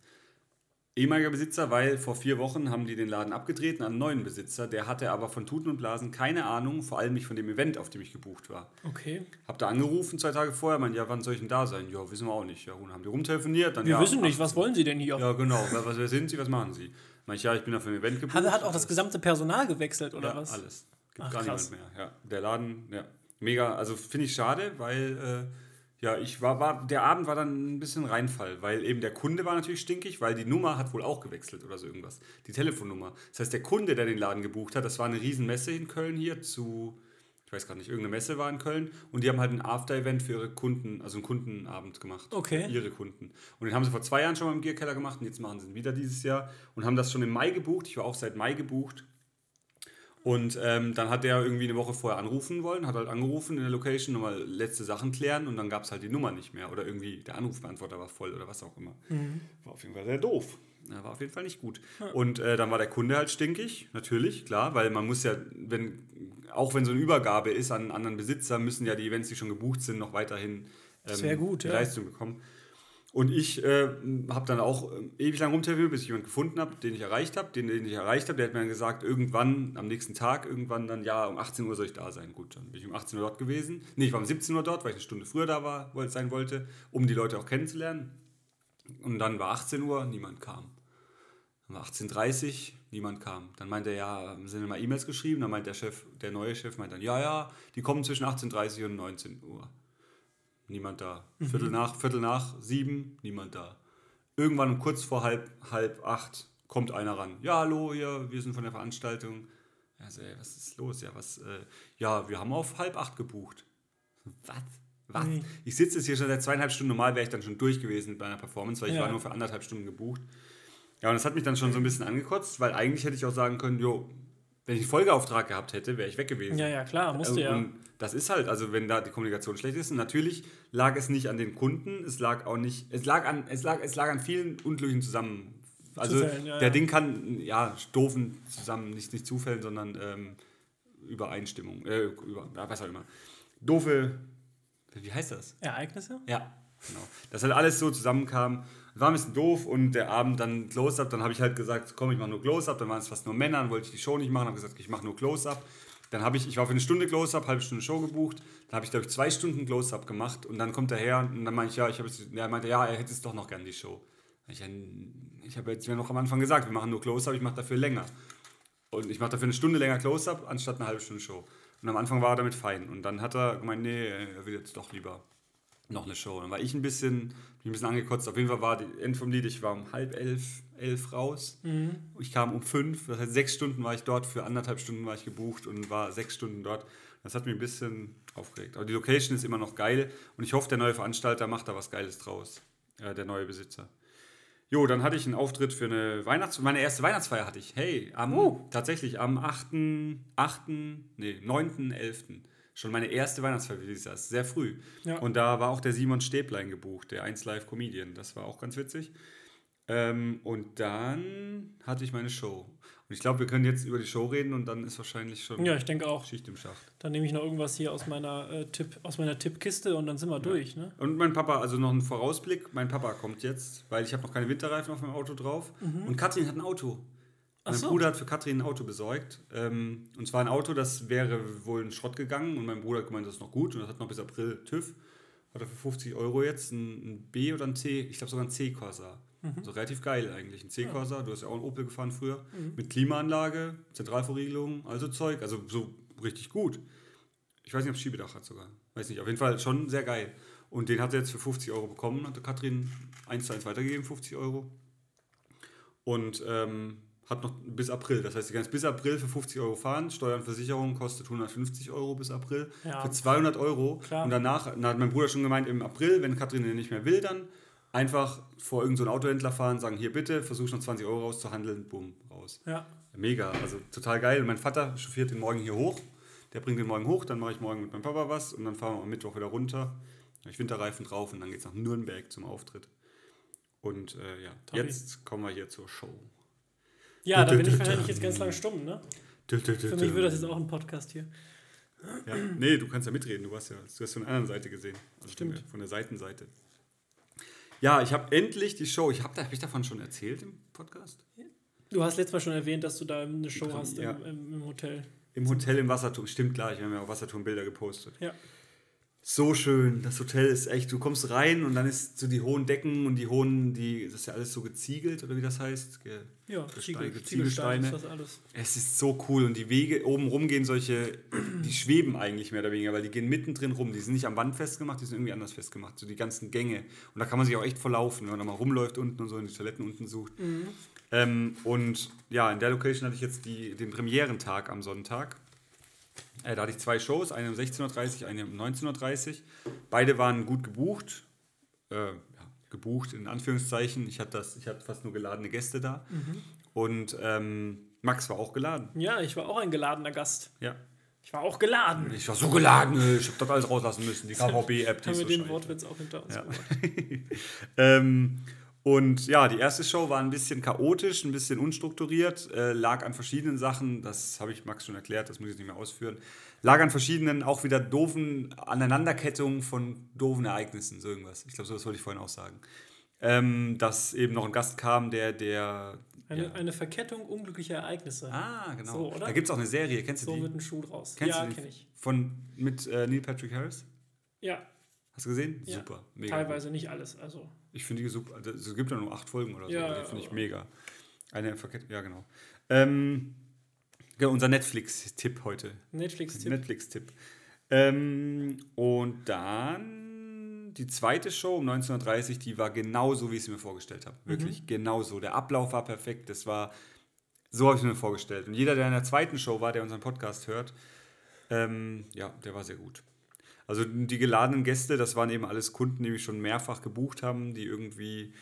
Ehemaliger Besitzer, weil vor vier Wochen haben die den Laden abgetreten an einen neuen Besitzer. Der hatte aber von Tuten und Blasen keine Ahnung, vor allem nicht von dem Event, auf dem ich gebucht war. Okay. Hab da angerufen zwei Tage vorher, meinte, ja, wann soll ich denn da sein? Ja, wissen wir auch nicht. Ja, und haben die rumtelefoniert. Dann, Wir ja, wissen nicht, was wollen Sie denn hier? Ja, genau. Wer, was, wer sind Sie? Was machen Sie? Ich, ja, ich bin für ein Event gebucht. Hat, hat auch das gesamte Personal gewechselt oder ja, was? alles. Gibt Ach, gar krass. niemand mehr. Ja, der Laden, ja, mega. Also finde ich schade, weil äh, ja, ich war, war, der Abend war dann ein bisschen Reinfall, weil eben der Kunde war natürlich stinkig, weil die Nummer hat wohl auch gewechselt oder so irgendwas. Die Telefonnummer. Das heißt, der Kunde, der den Laden gebucht hat, das war eine riesen Messe in Köln hier zu, ich weiß gar nicht, irgendeine Messe war in Köln und die haben halt ein After-Event für ihre Kunden, also einen Kundenabend gemacht. Okay. Für ihre Kunden. Und den haben sie vor zwei Jahren schon mal im Gierkeller gemacht und jetzt machen sie ihn wieder dieses Jahr und haben das schon im Mai gebucht. Ich war auch seit Mai gebucht. Und ähm, dann hat der irgendwie eine Woche vorher anrufen wollen, hat halt angerufen in der Location, nochmal letzte Sachen klären und dann gab es halt die Nummer nicht mehr. Oder irgendwie der Anrufbeantworter war voll oder was auch immer. War auf jeden Fall sehr doof. Ja, war auf jeden Fall nicht gut. Und äh, dann war der Kunde halt stinkig, natürlich, klar, weil man muss ja, wenn, auch wenn so eine Übergabe ist an einen anderen Besitzer, müssen ja die Events, die schon gebucht sind, noch weiterhin ähm, gut, ja. Leistung bekommen. Und ich äh, habe dann auch äh, ewig lang rumtelefoniert, bis ich jemanden gefunden habe, den ich erreicht habe. Den, den ich erreicht habe, der hat mir dann gesagt, irgendwann am nächsten Tag, irgendwann dann, ja, um 18 Uhr soll ich da sein. Gut, dann bin ich um 18 Uhr dort gewesen. Nee, ich war um 17 Uhr dort, weil ich eine Stunde früher da war, sein wollte, um die Leute auch kennenzulernen. Und dann war 18 Uhr, niemand kam. Dann war 18.30 Uhr, niemand kam. Dann meinte er, ja, Sie denn mal E-Mails geschrieben? Dann meint der Chef, der neue Chef, meint dann, ja, ja, die kommen zwischen 18.30 Uhr und 19 Uhr. Niemand da. Viertel nach, Viertel nach, sieben, niemand da. Irgendwann um kurz vor halb, halb acht kommt einer ran. Ja, hallo, hier, wir sind von der Veranstaltung. Ja, so, ey, was ist los? Ja, was, äh, ja, wir haben auf halb acht gebucht. Was? Was? Nee. Ich sitze jetzt hier schon seit zweieinhalb Stunden. Normal wäre ich dann schon durch gewesen mit meiner Performance, weil ich Ja. war nur für anderthalb Stunden gebucht. Ja, und das hat mich dann schon so ein bisschen angekotzt, weil eigentlich hätte ich auch sagen können, jo, wenn ich einen Folgeauftrag gehabt hätte, wäre ich weg gewesen. Ja, ja, klar, musste Ähm, ja. Und das ist halt, also wenn da die Kommunikation schlecht ist, und natürlich lag es nicht an den Kunden, es lag auch nicht, es lag an, es lag, es lag an vielen unglücklichen zusammen. Also Zufällen, ja, der ja. Ding kann, ja, doofen zusammen, nicht, nicht Zufällen, sondern ähm, Übereinstimmung, äh, über, ja, was auch immer. Doofe, wie heißt das? Ereignisse? Ja, genau. Dass halt alles so zusammenkam. War ein bisschen doof und der Abend dann Close-Up, dann habe ich halt gesagt, komm, ich mache nur Close-Up, dann waren es fast nur Männer, dann wollte ich die Show nicht machen, habe gesagt, ich mache nur Close-Up. Dann habe ich, ich war für eine Stunde Close-Up, halbe Stunde Show gebucht, dann habe ich, glaube ich, zwei Stunden Close-Up gemacht und dann kommt er her und dann meinte ich, ja, ich habe er meinte, ja, er hätte es doch noch gern, die Show. Ich, ich habe jetzt mir noch am Anfang gesagt, wir machen nur Close-Up, ich mache dafür länger. Und ich mache dafür eine Stunde länger Close-Up, anstatt eine halbe Stunde Show. Und am Anfang war er damit fein. Und dann hat er gemeint, nee, er will jetzt doch lieber noch eine Show. Dann war ich ein bisschen, bin ein bisschen angekotzt. Auf jeden Fall war die End vom Lied, ich war um halb elf, elf raus. Ich kam um fünf, das heißt sechs Stunden war ich dort, für anderthalb Stunden war ich gebucht und war sechs Stunden dort. Das hat mich ein bisschen aufgeregt. Aber die Location ist immer noch geil und ich hoffe, der neue Veranstalter macht da was Geiles draus. Äh, der neue Besitzer. Jo, dann hatte ich einen Auftritt für eine Weihnachts... Meine erste Weihnachtsfeier hatte ich. Hey, am, tatsächlich am 8., 8., nee, 9.11. Schon meine erste Weihnachtsfeier dieses Jahr. Sehr früh. Ja. Und da war auch der Simon Stäblein gebucht, der 1 Live Comedian. Das war auch ganz witzig. Ähm, und dann hatte ich meine Show. Und ich glaube, wir können jetzt über die Show reden und dann ist wahrscheinlich schon Ja, ich denke auch. Schicht im Schacht. Dann nehme ich noch irgendwas hier aus meiner, äh, Tipp, aus meiner Tippkiste und dann sind wir durch, ne? Und mein Papa, also noch ein Vorausblick, mein Papa kommt jetzt, weil ich habe noch keine Winterreifen auf meinem Auto drauf. Und Katrin hat ein Auto. Mhm. Mein so. Bruder hat für Katrin ein Auto besorgt. Ähm, und zwar ein Auto, das wäre wohl in Schrott gegangen. Und mein Bruder hat gemeint, das ist noch gut. Und das hat noch bis April TÜV. Hat er für 50 Euro jetzt ein, ein B oder ein C, ich glaube sogar ein C-Corsa. Mhm. Also relativ geil eigentlich. Ein C-Corsa, du hast ja auch einen Opel gefahren früher. Mit Klimaanlage, Zentralverriegelung, also Zeug. Also so richtig gut. Ich weiß nicht, ob es Schiebedach hat sogar. Weiß nicht. Auf jeden Fall schon sehr geil. Und den hat er jetzt für 50 Euro bekommen. Hat Katrin 1 zu 1 weitergegeben, 50 Euro. Und ähm, hat noch bis April. Das heißt, sie kann jetzt bis April für 50 Euro fahren. Steuern und Versicherung kostet 150 Euro bis April. Ja. Für 200 Euro. Klar. Und danach, dann hat mein Bruder schon gemeint, im April, wenn Katrin den nicht mehr will, dann Einfach vor irgendeinen so Autohändler fahren, sagen, hier bitte, versuch noch 20 Euro rauszuhandeln, bumm, raus. Ja. Mega, also total geil. Mein Vater chauffiert den morgen hier hoch. Der bringt den morgen hoch, dann mache ich morgen mit meinem Papa was und dann fahren wir am Mittwoch wieder runter. Dann hab ich Winterreifen drauf und dann geht es nach Nürnberg zum Auftritt. Und äh, ja, Tobi. jetzt kommen wir hier zur Show. Ja, da bin ich wahrscheinlich jetzt ganz lange stumm, ne? Für mich wird das jetzt auch ein Podcast hier. Ja. Nee, du kannst ja mitreden, du warst ja, du hast von der anderen Seite gesehen. Also Stimmt. Von der, Seitenseite. Ja, ich habe endlich die Show. Ich habe hab ich davon schon erzählt im Podcast? Du hast letztes Mal schon erwähnt, dass du da eine Show Drin, hast ja. im, im, Hotel. Im Hotel im Wasserturm. Stimmt gleich, wir haben ja auf Wasserturm Bilder gepostet. Ja. So schön. Das Hotel ist echt, du kommst rein und dann ist so die hohen Decken und die hohen, die, das ist ja alles so geziegelt oder wie das heißt. Ge Ja, Ziegel, Ziegelsteine. Ist das alles. Es ist so cool und die Wege oben rum gehen solche, die schweben eigentlich mehr oder weniger, weil die gehen mittendrin rum. Die sind nicht am Wand festgemacht, die sind irgendwie anders festgemacht. So die ganzen Gänge. Und da kann man sich auch echt verlaufen, wenn man da mal rumläuft unten und so in die Toiletten unten sucht. Ähm, und ja, in der Location hatte ich jetzt die, den Premierentag am Sonntag. Äh, da hatte ich zwei Shows, eine um 16.30 Uhr, eine um 19.30 Uhr. Beide waren gut gebucht. Äh, ja, gebucht in Anführungszeichen. Ich hatte, das, ich hatte fast nur geladene Gäste da. Und ähm, Max war auch geladen. Ja, ich war auch ein geladener Gast. Ja. Ich war auch geladen. Ich war so geladen, ich habe das alles rauslassen müssen. Die KVB-App, Haben wir so den. Wortwitz auch hinter uns Ja. ähm, und ja, die erste Show war ein bisschen chaotisch, ein bisschen unstrukturiert, äh, lag an verschiedenen Sachen, das habe ich Max schon erklärt, das muss ich jetzt nicht mehr ausführen, lag an verschiedenen, auch wieder doofen Aneinanderkettungen von doofen Ereignissen, so irgendwas. Ich glaube, so das wollte ich vorhin auch sagen. Ähm, dass eben noch ein Gast kam, der, der. Eine, ja. eine Verkettung unglücklicher Ereignisse. Ah, genau. So? Da gibt es auch eine Serie, kennst du So die? wird ein Schuh draus. Kennst ja, kenne ich. Von, mit äh, Neil Patrick Harris? Ja, Hast du gesehen? Ja. Super. Mega. teilweise nicht alles. Also, Ich finde die super. also Es gibt ja nur acht Folgen oder so, Ja, aber die finde ich mega. Eine Verkett ja genau. Ähm, genau, unser Netflix-Tipp heute. Netflix-Tipp. Netflix-Tipp. Ähm, und dann die zweite Show um 19.30 Uhr, die war genauso, wie ich es mir vorgestellt habe. Wirklich Mhm. genauso. Der Ablauf war perfekt. Das war, so habe ich es mir vorgestellt. Und jeder, der in der zweiten Show war, der unseren Podcast hört, ähm, ja, der war sehr gut. Also die geladenen Gäste, das waren eben alles Kunden, die mich schon mehrfach gebucht haben, die irgendwie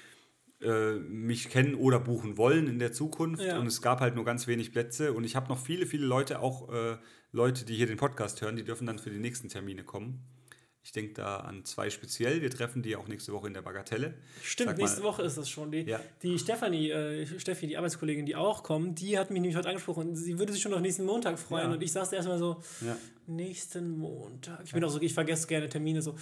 äh, mich kennen oder buchen wollen in der Zukunft. Ja. Und es gab halt nur ganz wenig Plätze. Und ich habe noch viele, viele Leute, auch äh, Leute, die hier den Podcast hören, die dürfen dann für die nächsten Termine kommen. Ich denke da an zwei speziell. Wir treffen die auch nächste Woche in der Bagatelle. Stimmt, nächste Woche ist das schon. Die, Ja. die Stefanie, äh, Steffi, die Arbeitskollegin, die auch kommt, die hat mich nämlich heute angesprochen. Sie würde sich schon auf nächsten Montag freuen. Ja. Und ich saß erstmal so, Ja. nächsten Montag. Ich bin auch so, ich vergesse gerne Termine so.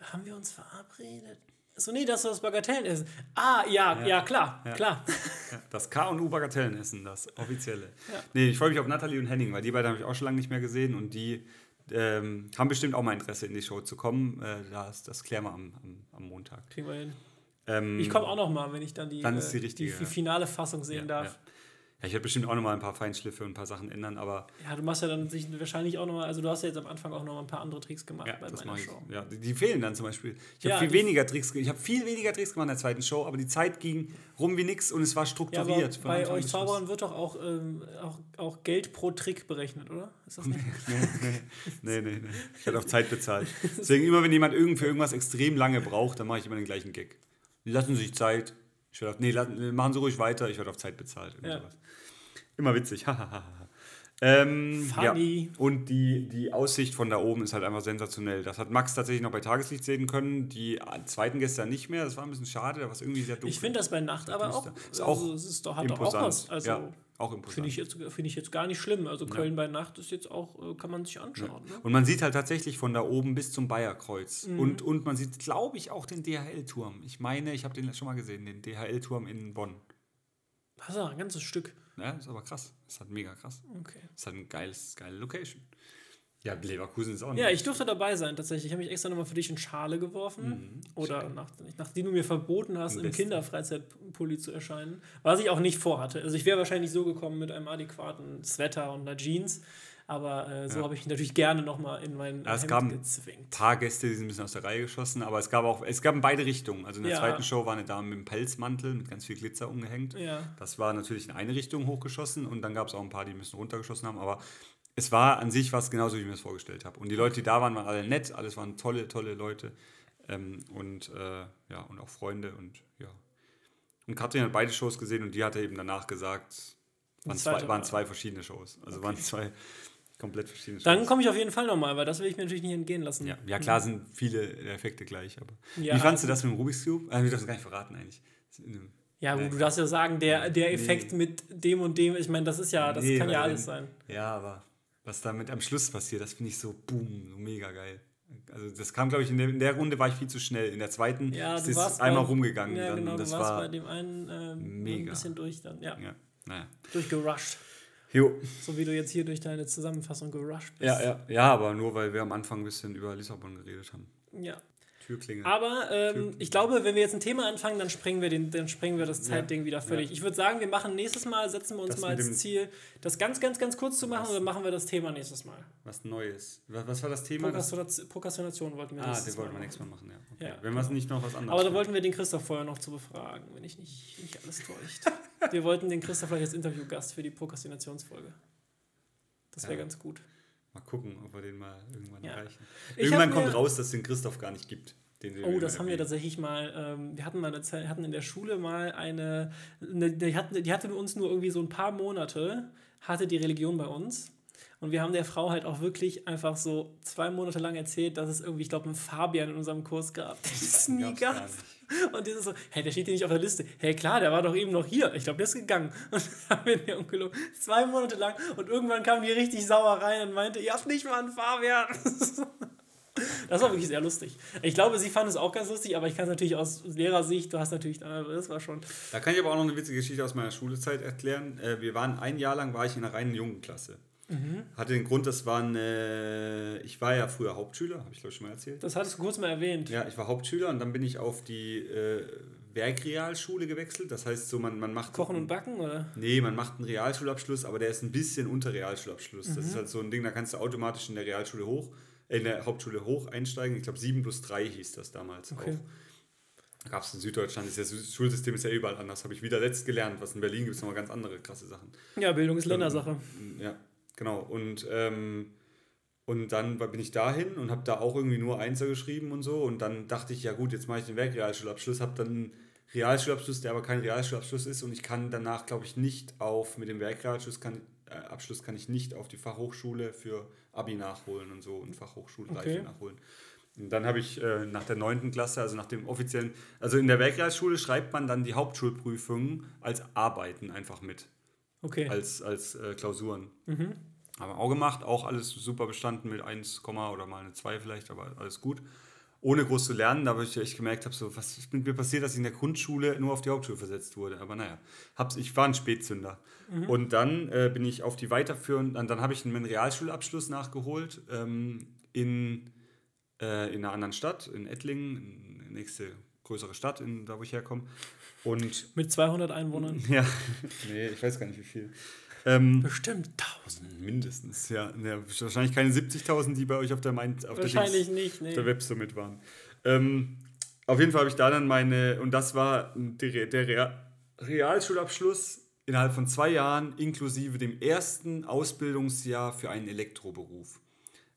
Haben wir uns verabredet? So, nee, das ist das Bagatellenessen. Ah, ja, ja, klar, Ja. klar. Ja, das K und U Bagatellenessen, das offizielle. Ja. Nee, ich freue mich auf Nathalie und Henning, weil die beiden habe ich auch schon lange nicht mehr gesehen und die ähm, haben bestimmt auch mal Interesse in die Show zu kommen. Äh, das, das klären wir am, am, am Montag. Kriegen wir hin. Ähm, Ich komme auch noch mal, wenn ich dann die, Dann die äh, die, ja. finale Fassung sehen ja, darf. Ja. Ja, ich werde bestimmt auch noch mal ein paar Feinschliffe und ein paar Sachen ändern, aber Ja. du machst ja dann sich wahrscheinlich auch noch mal, also du hast ja jetzt am Anfang auch noch mal ein paar andere Tricks gemacht ja, bei meiner. Show. Ja, die, die fehlen dann zum Beispiel. Ich habe Ja, viel die- weniger Tricks, ich habe viel weniger Tricks gemacht in der zweiten Show, aber die Zeit ging rum wie nix und es war Ja, strukturiert. von bei euch. Zauberern wird doch auch, ähm, auch, auch Geld pro Trick berechnet, oder? Ist das nicht? Nee, nee, nee. Ich werde auf Zeit bezahlt. Deswegen immer, wenn jemand irgend für irgendwas extrem lange braucht, dann mache ich immer den gleichen Gag. Lassen Sie sich Zeit. Ich werde auf, nee, lassen, machen Sie ruhig weiter, ich werde auf Zeit bezahlt. Irgend Ja. Immer witzig. ähm, Funny. Ja. Und die, die Aussicht von da oben ist halt einfach sensationell. Das hat Max tatsächlich noch bei Tageslicht sehen können. Die zweiten gestern nicht mehr. Das war ein bisschen schade, da war es irgendwie sehr dunkel. Ich finde das bei Nacht aber auch. Ist auch also, es ist doch, hat doch auch was. Also, ja, auch imposant. Finde ich, jetzt, finde ich jetzt gar nicht schlimm. Also Köln bei Nacht ist jetzt auch, äh, kann man sich anschauen. Ne? Und man sieht halt tatsächlich von da oben bis zum Bayerkreuz. Mhm. Und, und man sieht, glaube ich, auch den DHL-Turm. Ich meine, ich habe den schon mal gesehen, den DHL-Turm in Bonn. Das ist ja ein ganzes Stück. Ja, ist aber krass. Ist halt mega krass. Okay. Ist halt ein geiles, geile Location. Ja, Leverkusen ist auch Ja, nice. ich durfte dabei sein tatsächlich. Ich habe mich extra nochmal für dich in Schale geworfen. Mhm. Oder nach, nachdem du mir verboten hast, im. Kinderfreizeitpulli zu erscheinen. Was ich auch nicht vorhatte. Also ich wäre wahrscheinlich so gekommen mit einem adäquaten Sweater und einer Jeans. Aber äh, so Ja. habe ich natürlich gerne nochmal in mein Ja, es Hemd gab- gezwängt. Ein paar Gäste, die sind ein bisschen aus der Reihe geschossen, aber es gab auch, es gab in beide Richtungen. Also in der Ja. zweiten Show war eine Dame mit einem Pelzmantel mit ganz viel Glitzer umgehängt. Ja. Das war natürlich in eine Richtung hochgeschossen und dann gab es auch ein paar, die ein bisschen runtergeschossen haben. Aber es war an sich was genauso, wie ich mir das vorgestellt habe. Und die Leute, die da waren, waren alle nett. Alles waren tolle, tolle Leute. Ähm, und äh, ja, und auch Freunde und ja. Und Katrin hat beide Shows gesehen und die hatte eben danach gesagt, waren, zwei, waren zwei verschiedene Shows. Also okay. waren zwei komplett verschiedene. Dann komme ich auf jeden Fall nochmal, weil das will ich mir natürlich nicht entgehen lassen. Ja, ja klar sind viele Effekte gleich, aber. Ja, wie fandest du das mit dem Rubik's Cube? Äh, wir dürfen es gar nicht verraten eigentlich. Ja, gut, du darfst ja sagen, der, der Effekt nee. mit dem und dem, ich meine, das ist ja, das nee, kann ja alles sein. Ja, aber was damit am Schluss passiert, das finde ich so boom, so mega geil. Also das kam, glaube ich, in der, in der, Runde war ich viel zu schnell. In der zweiten ja, ist es einmal rumgegangen. Ja, dann, genau, das du warst war bei dem einen äh, mega. ein bisschen durch dann. Ja, ja naja. Durchgerusht. Jo. So wie du jetzt hier durch deine Zusammenfassung gerusht bist. Ja, ja, ja, aber nur weil wir am Anfang ein bisschen über Lissabon geredet haben. Ja. Türklinge. Aber ähm, Türklinge. ich glaube, wenn wir jetzt ein Thema anfangen, dann sprengen wir, den, dann sprengen wir das Zeitding ja. wieder völlig. Ja. Ich würde sagen, wir machen nächstes Mal, setzen wir uns das mal als Ziel, das ganz, ganz, ganz kurz zu machen was? oder machen wir das Thema nächstes Mal? Was Neues. Was, war das Thema? Prokrastination, Prokrastination wollten wir Ah, den wollten wir nächstes Mal machen, ja. Okay. ja wenn wir es nicht noch was anderes Aber da wollten wir den Christoph vorher noch zu befragen, wenn ich nicht, nicht alles täuscht. wir wollten den Christoph vielleicht als Interviewgast für die Prokrastinationsfolge. Das wäre ganz gut. Mal gucken, ob wir den mal irgendwann erreichen. Irgendwann kommt raus, dass es den Christoph gar nicht gibt oh, das haben wir tatsächlich mal. Ähm, wir hatten mal eine Zeit, hatten in der Schule mal eine, eine die, hatten, die hatte uns nur irgendwie so ein paar Monate, hatte die Religion bei uns. Und wir haben der Frau halt auch wirklich einfach so zwei Monate lang erzählt, dass es irgendwie, ich glaube, einen Fabian in unserem Kurs gab, den es nie gab. Und dieses so, hey, der steht hier nicht auf der Liste. Hey, klar, der war doch eben noch hier. Ich glaube, der ist gegangen. Und dann haben wir den umgelogen. Zwei Monate lang. Und irgendwann kam die richtig sauer rein und meinte, ihr habt nicht mal einen Fabian. Das war wirklich sehr lustig. Ich glaube, sie fand es auch ganz lustig, aber ich kann es natürlich aus Lehrersicht, du hast natürlich, das war schon. Da kann ich aber auch noch eine witzige Geschichte aus meiner Schulzeit erklären. Äh, wir waren ein Jahr lang, war ich in einer reinen Jungenklasse. Mhm. Hatte den Grund, das waren, äh, ich war ja früher Hauptschüler, habe ich glaube ich schon mal erzählt. Das hattest du kurz mal erwähnt. Ja, ich war Hauptschüler und dann bin ich auf die äh, Werkrealschule gewechselt. Das heißt so, man, man macht... Kochen und Backen, oder? Nee, man macht einen Realschulabschluss, aber der ist ein bisschen unter Realschulabschluss. Mhm. Das ist halt so ein Ding, da kannst du automatisch in der Realschule hoch in der Hauptschule hoch einsteigen. Ich glaube, 7 plus 3 hieß das damals okay. auch. Gab es in Süddeutschland, das Schulsystem ist ja überall anders. Habe ich wieder letzt gelernt, was in Berlin gibt es nochmal ganz andere krasse Sachen. Ja, Bildung ist Ländersache. Ja, genau. Und, ähm, und dann bin ich dahin und habe da auch irgendwie nur Einser geschrieben und so. Und dann dachte ich, ja gut, jetzt mache ich den Werkrealschulabschluss, habe dann einen Realschulabschluss, der aber kein Realschulabschluss ist. Und ich kann danach, glaube ich, nicht auf, mit dem Werkrealschluss kann, äh, Abschluss kann ich nicht auf die Fachhochschule für Abi nachholen und so und Fachhochschulreife okay. nachholen. Und dann habe ich äh, nach der 9. Klasse, also nach dem offiziellen, also in der Weltrealschule schreibt man dann die Hauptschulprüfungen als Arbeiten einfach mit. Okay. Als, als äh, Klausuren. Mhm. Haben wir auch gemacht, auch alles super bestanden mit 1, oder mal eine 2 vielleicht, aber alles gut ohne groß zu lernen, da ich echt gemerkt habe, so, was ist mit mir passiert, dass ich in der Grundschule nur auf die Hauptschule versetzt wurde. Aber naja, hab's, ich war ein Spätzünder. Mhm. Und dann äh, bin ich auf die weiterführenden, dann, habe ich einen Realschulabschluss nachgeholt ähm, in, äh, in einer anderen Stadt, in Ettlingen, nächste größere Stadt, in, da wo ich herkomme. Und Mit 200 Einwohnern? Ja, nee, ich weiß gar nicht wie viel. Ähm, Bestimmt 1000. Mindestens, ja. ja wahrscheinlich keine 70.000, die bei euch auf der, Mind, auf wahrscheinlich der, nicht, nee. der Website mit waren. Ähm, auf jeden Fall habe ich da dann meine, und das war der, der Realschulabschluss innerhalb von zwei Jahren, inklusive dem ersten Ausbildungsjahr für einen Elektroberuf.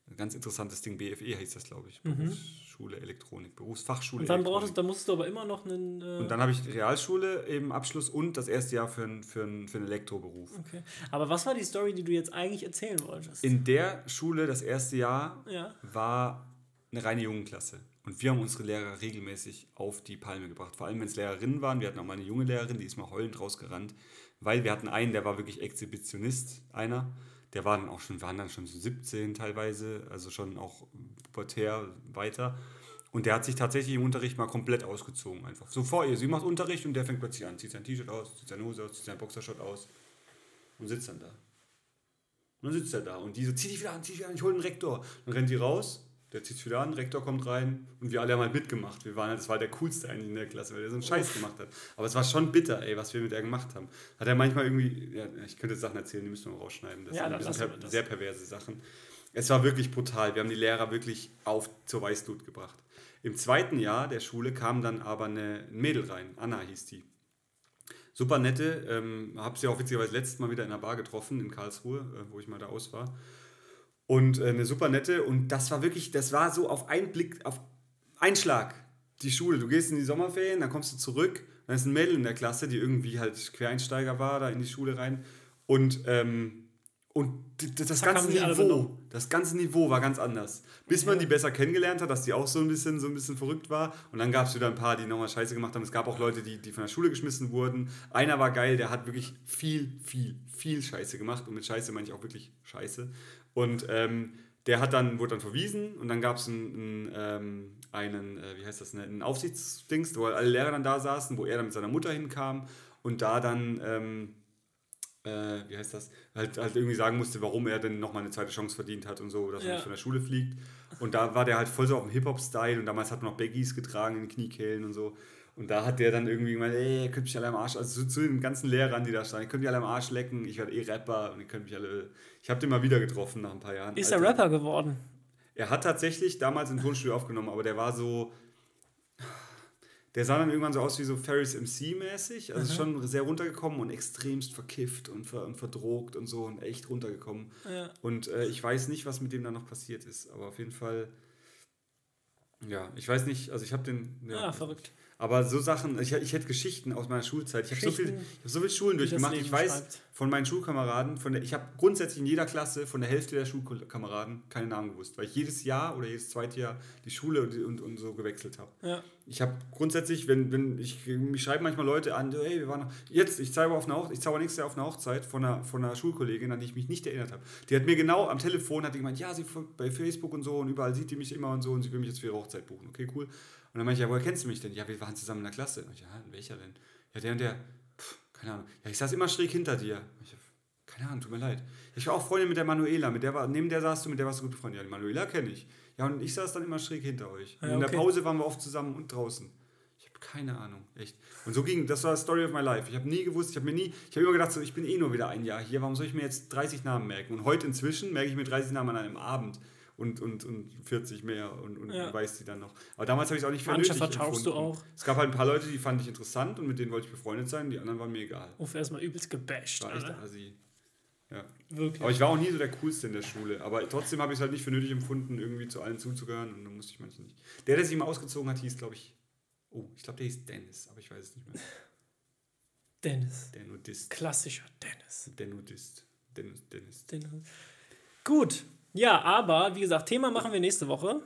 Ein ganz interessantes Ding, BFE heißt das, glaube ich. Mhm. Schule Elektronik, Berufsfachschule. Und dann brauchst dann musstest du aber immer noch einen. Äh und dann habe ich Realschule eben Abschluss und das erste Jahr für, einen, für, für einen Elektroberuf. Okay. Aber was war die Story, die du jetzt eigentlich erzählen wolltest? In der Schule, das erste Jahr, ja. war eine reine Jungenklasse. Und wir haben unsere Lehrer regelmäßig auf die Palme gebracht. Vor allem, wenn es Lehrerinnen waren. Wir hatten auch mal eine junge Lehrerin, die ist mal heulend rausgerannt. Weil wir hatten einen, der war wirklich Exhibitionist, einer. Der war dann auch schon, waren dann schon so 17 teilweise, also schon auch pubertär weiter. Und der hat sich tatsächlich im Unterricht mal komplett ausgezogen. Einfach so vor ihr. Sie macht Unterricht und der fängt plötzlich an. Zieht sein T-Shirt aus, zieht seine Hose aus, zieht sein Boxershot aus und sitzt dann da. Und dann sitzt er da und die so, zieh dich wieder an, zieh dich wieder an, ich hol den Rektor. Dann rennt die raus, der zieht sich wieder an, Rektor kommt rein und wir alle haben halt mitgemacht. Wir waren halt, das war der coolste eigentlich in der Klasse, weil der so einen Scheiß gemacht hat. Aber es war schon bitter, ey, was wir mit der gemacht haben. Hat er manchmal irgendwie, ja, ich könnte Sachen erzählen, die müssen wir rausschneiden. Das ja, sind per, sehr perverse Sachen. Es war wirklich brutal. Wir haben die Lehrer wirklich auf zur Weißglut gebracht. Im zweiten Jahr der Schule kam dann aber eine, ein Mädel rein, Anna hieß die. Super nette, ähm, habe sie auch witzigerweise letztes Mal wieder in einer Bar getroffen in Karlsruhe, äh, wo ich mal da aus war. Und äh, eine super nette und das war wirklich, das war so auf einen Blick, auf einen Schlag die Schule. Du gehst in die Sommerferien, dann kommst du zurück, dann ist ein Mädel in der Klasse, die irgendwie halt Quereinsteiger war, da in die Schule rein. Und, ähm, und das, das ganze Niveau, das ganze Niveau war ganz anders. Bis man die besser kennengelernt hat, dass die auch so ein bisschen, so ein bisschen verrückt war. Und dann gab es wieder ein paar, die nochmal Scheiße gemacht haben. Es gab auch Leute, die, die von der Schule geschmissen wurden. Einer war geil, der hat wirklich viel, viel, viel Scheiße gemacht. Und mit Scheiße meine ich auch wirklich Scheiße. Und ähm, der hat dann, wurde dann verwiesen und dann gab es einen, ähm, einen äh, wie heißt das, einen Aufsichtsdings, wo alle Lehrer dann da saßen, wo er dann mit seiner Mutter hinkam und da dann, ähm, äh, wie heißt das, halt, halt irgendwie sagen musste, warum er denn nochmal eine zweite Chance verdient hat und so, dass ja. er nicht von der Schule fliegt. Und da war der halt voll so auf dem Hip-Hop-Style und damals hat man noch Baggies getragen in den Kniekehlen und so. Und da hat der dann irgendwie gemeint, ey, ihr könnt mich alle am Arsch, also zu, zu, den ganzen Lehrern, die da standen, ihr könnt mich alle am Arsch lecken, ich werde eh Rapper und ihr könnt mich alle. Ich habe den mal wieder getroffen nach ein paar Jahren. Ist Alter. er Rapper geworden? Er hat tatsächlich damals ein Tonstudio aufgenommen, aber der war so. Der sah dann irgendwann so aus wie so Ferris MC-mäßig. Also mhm. schon sehr runtergekommen und extremst verkifft und, ver und verdrogt und so und echt runtergekommen. Ja. Und äh, ich weiß nicht, was mit dem dann noch passiert ist. Aber auf jeden Fall. Ja, ich weiß nicht, also ich habe den. Ja, ah, verrückt. Aber so Sachen, ich, ich hätte Geschichten aus meiner Schulzeit. Ich habe so, viel, hab so viele Schulen durchgemacht. Ich weiß schreibt. Von meinen Schulkameraden, von der, ich habe grundsätzlich in jeder Klasse von der Hälfte der Schulkameraden keine Namen gewusst, weil ich jedes Jahr oder jedes zweite Jahr die Schule und, und, und so gewechselt habe. Ja. Ich habe grundsätzlich, wenn, wenn ich, mich schreiben manchmal Leute an, hey, wir waren jetzt, ich zauber auf eine ich zauber nächstes Jahr auf eine Hochzeit von einer, von einer Schulkollegin, an die ich mich nicht erinnert habe. Die hat mir genau am Telefon, hat die gemeint, ja, sie folgt bei Facebook und so und überall sieht die mich immer und so und sie will mich jetzt für ihre Hochzeit buchen. Okay, cool. Und dann meinte ich, ja, woher kennst du mich denn? Ja, wir waren zusammen in der Klasse. Und ich, ja, welcher denn? Ja, der und der, keine Ahnung. Ja, ich saß immer schräg hinter dir. Ich, keine Ahnung, tut mir leid. Ich war auch Freundin mit der Manuela, mit der war, neben der saßt du, mit der warst du gut befreundet. Ja, die Manuela kenne ich. Ja, und ich saß dann immer schräg hinter euch. Ja, okay. in der Pause waren wir oft zusammen und draußen. Ich habe keine Ahnung, echt. Und so ging, das war Story of my life. Ich habe nie gewusst, ich habe mir nie, ich habe immer gedacht, so, ich bin eh nur wieder ein Jahr hier, warum soll ich mir jetzt 30 Namen merken? Und heute inzwischen merke ich mir 30 Namen an einem Abend und, und, und 40 mehr und, und ja. weiß die dann noch. Aber damals habe ich es auch nicht für Manche nötig vertauschst empfunden. du auch. Es gab halt ein paar Leute, die fand ich interessant und mit denen wollte ich befreundet sein, die anderen waren mir egal. Uff, erstmal übelst gebasht. War echt Assi. Ja. Wirklich. Aber ich war auch nie so der Coolste in der Schule. Aber trotzdem habe ich es halt nicht für nötig empfunden, irgendwie zu allen zuzugehören und dann musste ich manchmal nicht. Der, der sich mal ausgezogen hat, hieß, glaube ich, oh, ich glaube, der hieß Dennis, aber ich weiß es nicht mehr. Dennis. Der Nudist. Klassischer Dennis. Der Nudist. Dennis. Dennis. Dennis. Gut, ja, aber wie gesagt, Thema machen wir nächste Woche.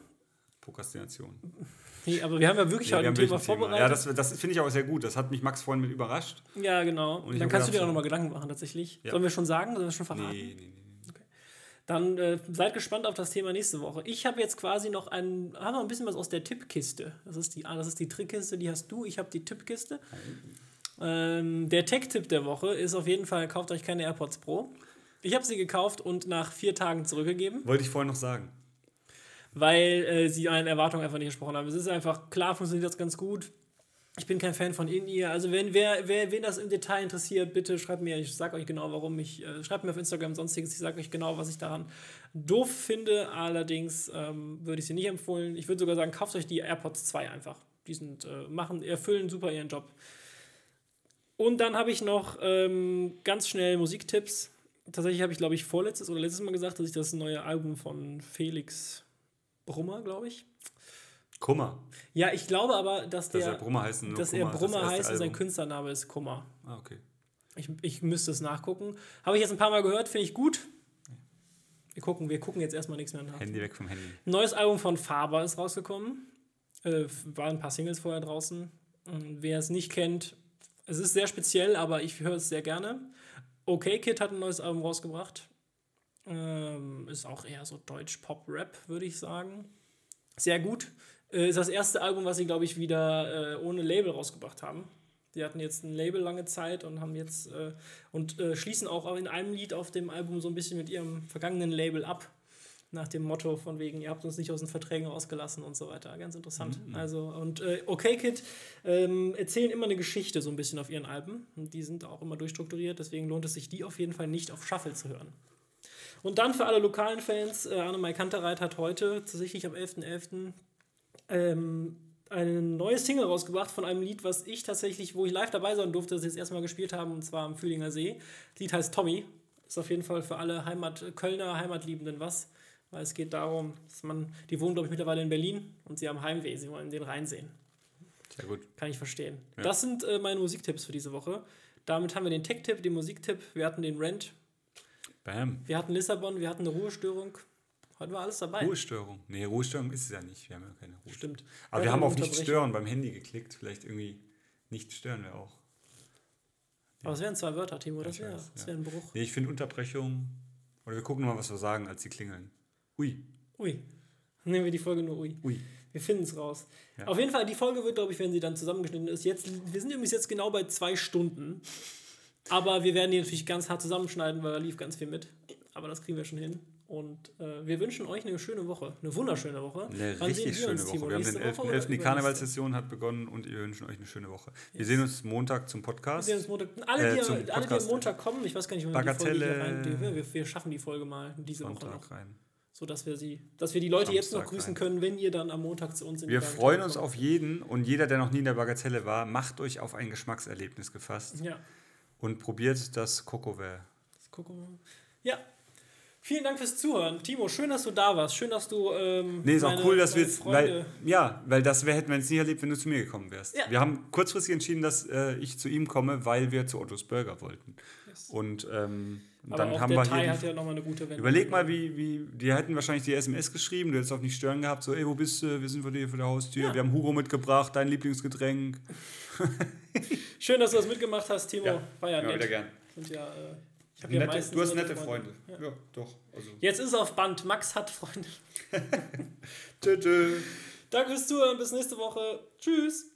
Prokrastination. Nee, aber wir haben ja wirklich ja, heute ein Thema vorbereitet. Ja, das, das finde ich auch sehr gut. Das hat mich Max vorhin mit überrascht. Ja, genau. Und dann kannst du dir auch nochmal Gedanken machen, tatsächlich. Ja. Sollen wir schon sagen? Sollen wir schon verraten? Nee, nee, nee. Dann äh, seid gespannt auf das Thema nächste Woche. Ich habe jetzt quasi noch ein, haben noch ein bisschen was aus der Tippkiste. Das ist die, ah, das ist die Trickkiste, die hast du. Ich habe die Tippkiste. Ähm, der Tech-Tipp der Woche ist auf jeden Fall, kauft euch keine AirPods Pro. Ich habe sie gekauft und nach vier Tagen zurückgegeben. Wollte ich vorhin noch sagen. Weil äh, sie meinen Erwartungen einfach nicht gesprochen haben. Es ist einfach, klar funktioniert das ganz gut. Ich bin kein Fan von In-Ear. Also wenn wer, wer wen das im Detail interessiert, bitte schreibt mir, ich sage euch genau, warum ich, äh, schreibt mir auf Instagram sonstiges, ich sage euch genau, was ich daran doof finde. Allerdings ähm, würde ich sie nicht empfehlen. Ich würde sogar sagen, kauft euch die AirPods 2 einfach. Die sind, äh, machen, erfüllen super ihren Job. Und dann habe ich noch ähm, ganz schnell Musiktipps tatsächlich habe ich, glaube ich, vorletztes oder letztes Mal gesagt, dass ich das neue Album von Felix Brummer, glaube ich. Kummer. Ja, ich glaube aber, dass der. Dass er Brummer heißt, dass Kummer, er Brummer das heißt und sein Künstlername ist Kummer. Ah, okay. Ich, ich müsste es nachgucken. Habe ich jetzt ein paar Mal gehört, finde ich gut. Wir gucken, wir gucken jetzt erstmal nichts mehr nach. Handy weg vom Handy. Neues Album von Faber ist rausgekommen. Äh, waren ein paar Singles vorher draußen. Und wer es nicht kennt, es ist sehr speziell, aber ich höre es sehr gerne. Okay Kid hat ein neues Album rausgebracht. Ähm, ist auch eher so Deutsch-Pop-Rap, würde ich sagen. Sehr gut. Äh, ist das erste Album, was sie, glaube ich, wieder äh, ohne Label rausgebracht haben. Die hatten jetzt ein Label lange Zeit und haben jetzt äh, und äh, schließen auch in einem Lied auf dem Album so ein bisschen mit ihrem vergangenen Label ab nach dem Motto von wegen, ihr habt uns nicht aus den Verträgen rausgelassen und so weiter. Ganz interessant. Mhm. Also, und äh, Okay Kid ähm, erzählen immer eine Geschichte so ein bisschen auf ihren Alben. Und die sind auch immer durchstrukturiert, deswegen lohnt es sich, die auf jeden Fall nicht auf Shuffle zu hören. Und dann für alle lokalen Fans, äh, Annemai Kantereit hat heute, tatsächlich am 11.11., .11., ähm, ein neues Single rausgebracht von einem Lied, was ich tatsächlich, wo ich live dabei sein durfte, das sie jetzt erstmal gespielt haben, und zwar am Fühlinger See. Das Lied heißt Tommy. Ist auf jeden Fall für alle Heimat, Kölner Heimatliebenden was. Weil es geht darum, dass man, die wohnen, glaube ich, mittlerweile in Berlin und sie haben Heimweh, sie wollen den Rhein sehen. Ja, gut. Kann ich verstehen. Das sind äh, meine Musiktipps für diese Woche. Damit haben wir den Tech-Tipp, den Musiktipp, wir hatten den Rent, Bam. wir hatten Lissabon, wir hatten eine Ruhestörung. Heute war alles dabei. Ruhestörung. Nee, Ruhestörung ist es ja nicht. Wir haben ja keine Ruhestörung. Stimmt. Aber wir haben auf nicht stören beim Handy geklickt. Vielleicht irgendwie nicht stören wir auch. Aber es wären zwei Wörter, Timo, das wäre ja. wär ein Bruch. Nee, ich finde Unterbrechung. Oder wir gucken mal, was wir sagen, als sie klingeln. Ui. Ui. Nehmen wir die Folge nur Ui. Ui. Wir finden es raus. Ja. Auf jeden Fall, die Folge wird, glaube ich, wenn sie dann zusammengeschnitten ist, jetzt, wir sind übrigens jetzt genau bei zwei Stunden. Aber wir werden die natürlich ganz hart zusammenschneiden, weil da lief ganz viel mit. Aber das kriegen wir schon hin. Und äh, wir wünschen euch eine schöne Woche. Eine wunderschöne Woche. Eine Wann richtig sehen wir schöne Woche. Timo? Wir haben den 11. Woche oder 11. Die? Karnevalssession hat begonnen und wir wünschen euch eine schöne Woche. Wir sehen uns Montag zum Wir Podcast. sehen uns Montag. Alle, die, Äh, alle, die am. Montag kommen, ich weiß gar nicht, wann wir die Folge hier rein. Wir, wir schaffen die Folge mal diese Woche noch. Sonntag rein. So dass wir sie, dass wir die Leute jetzt noch Samstag grüßen rein. können, wenn ihr dann am Montag zu uns in Wir freuen uns auf jeden und jeder, der noch nie in der Bagatelle war, macht euch auf ein Geschmackserlebnis gefasst Ja. und probiert das Kokoware. Das mal. Ja. Vielen Dank fürs Zuhören. Timo, schön, dass du da warst. Schön, dass du. Ähm, Nee, ist auch cool, dass wir jetzt, weil, ja, weil das wär, hätten wir jetzt nie erlebt, wenn du zu mir gekommen wärst. Ja. Wir haben kurzfristig entschieden, dass äh, ich zu ihm komme, weil wir zu Ottos Burger wollten. Yes. Und ähm, Aber dann auch haben der wir Thai hier. hat ja nochmal eine gute Wendung. überleg mal, wie, wie, die hätten wahrscheinlich die SMS geschrieben, du hättest auch nicht stören gehabt, so, ey, wo bist du? Wir sind vor dir vor der Haustür, Ja. wir haben Hugo mitgebracht, dein Lieblingsgetränk. Schön, dass du das mitgemacht hast, Timo. Ja. War ja, Ja, wieder nett. gern. Sind ja, äh, ich hab ja Nette, du hast nette Freunde. Ja. Ja, doch. Also. Jetzt ist auf Band. Max hat Freunde. Tschö. Danke fürs Zuhören. Bis nächste Woche. Tschüss.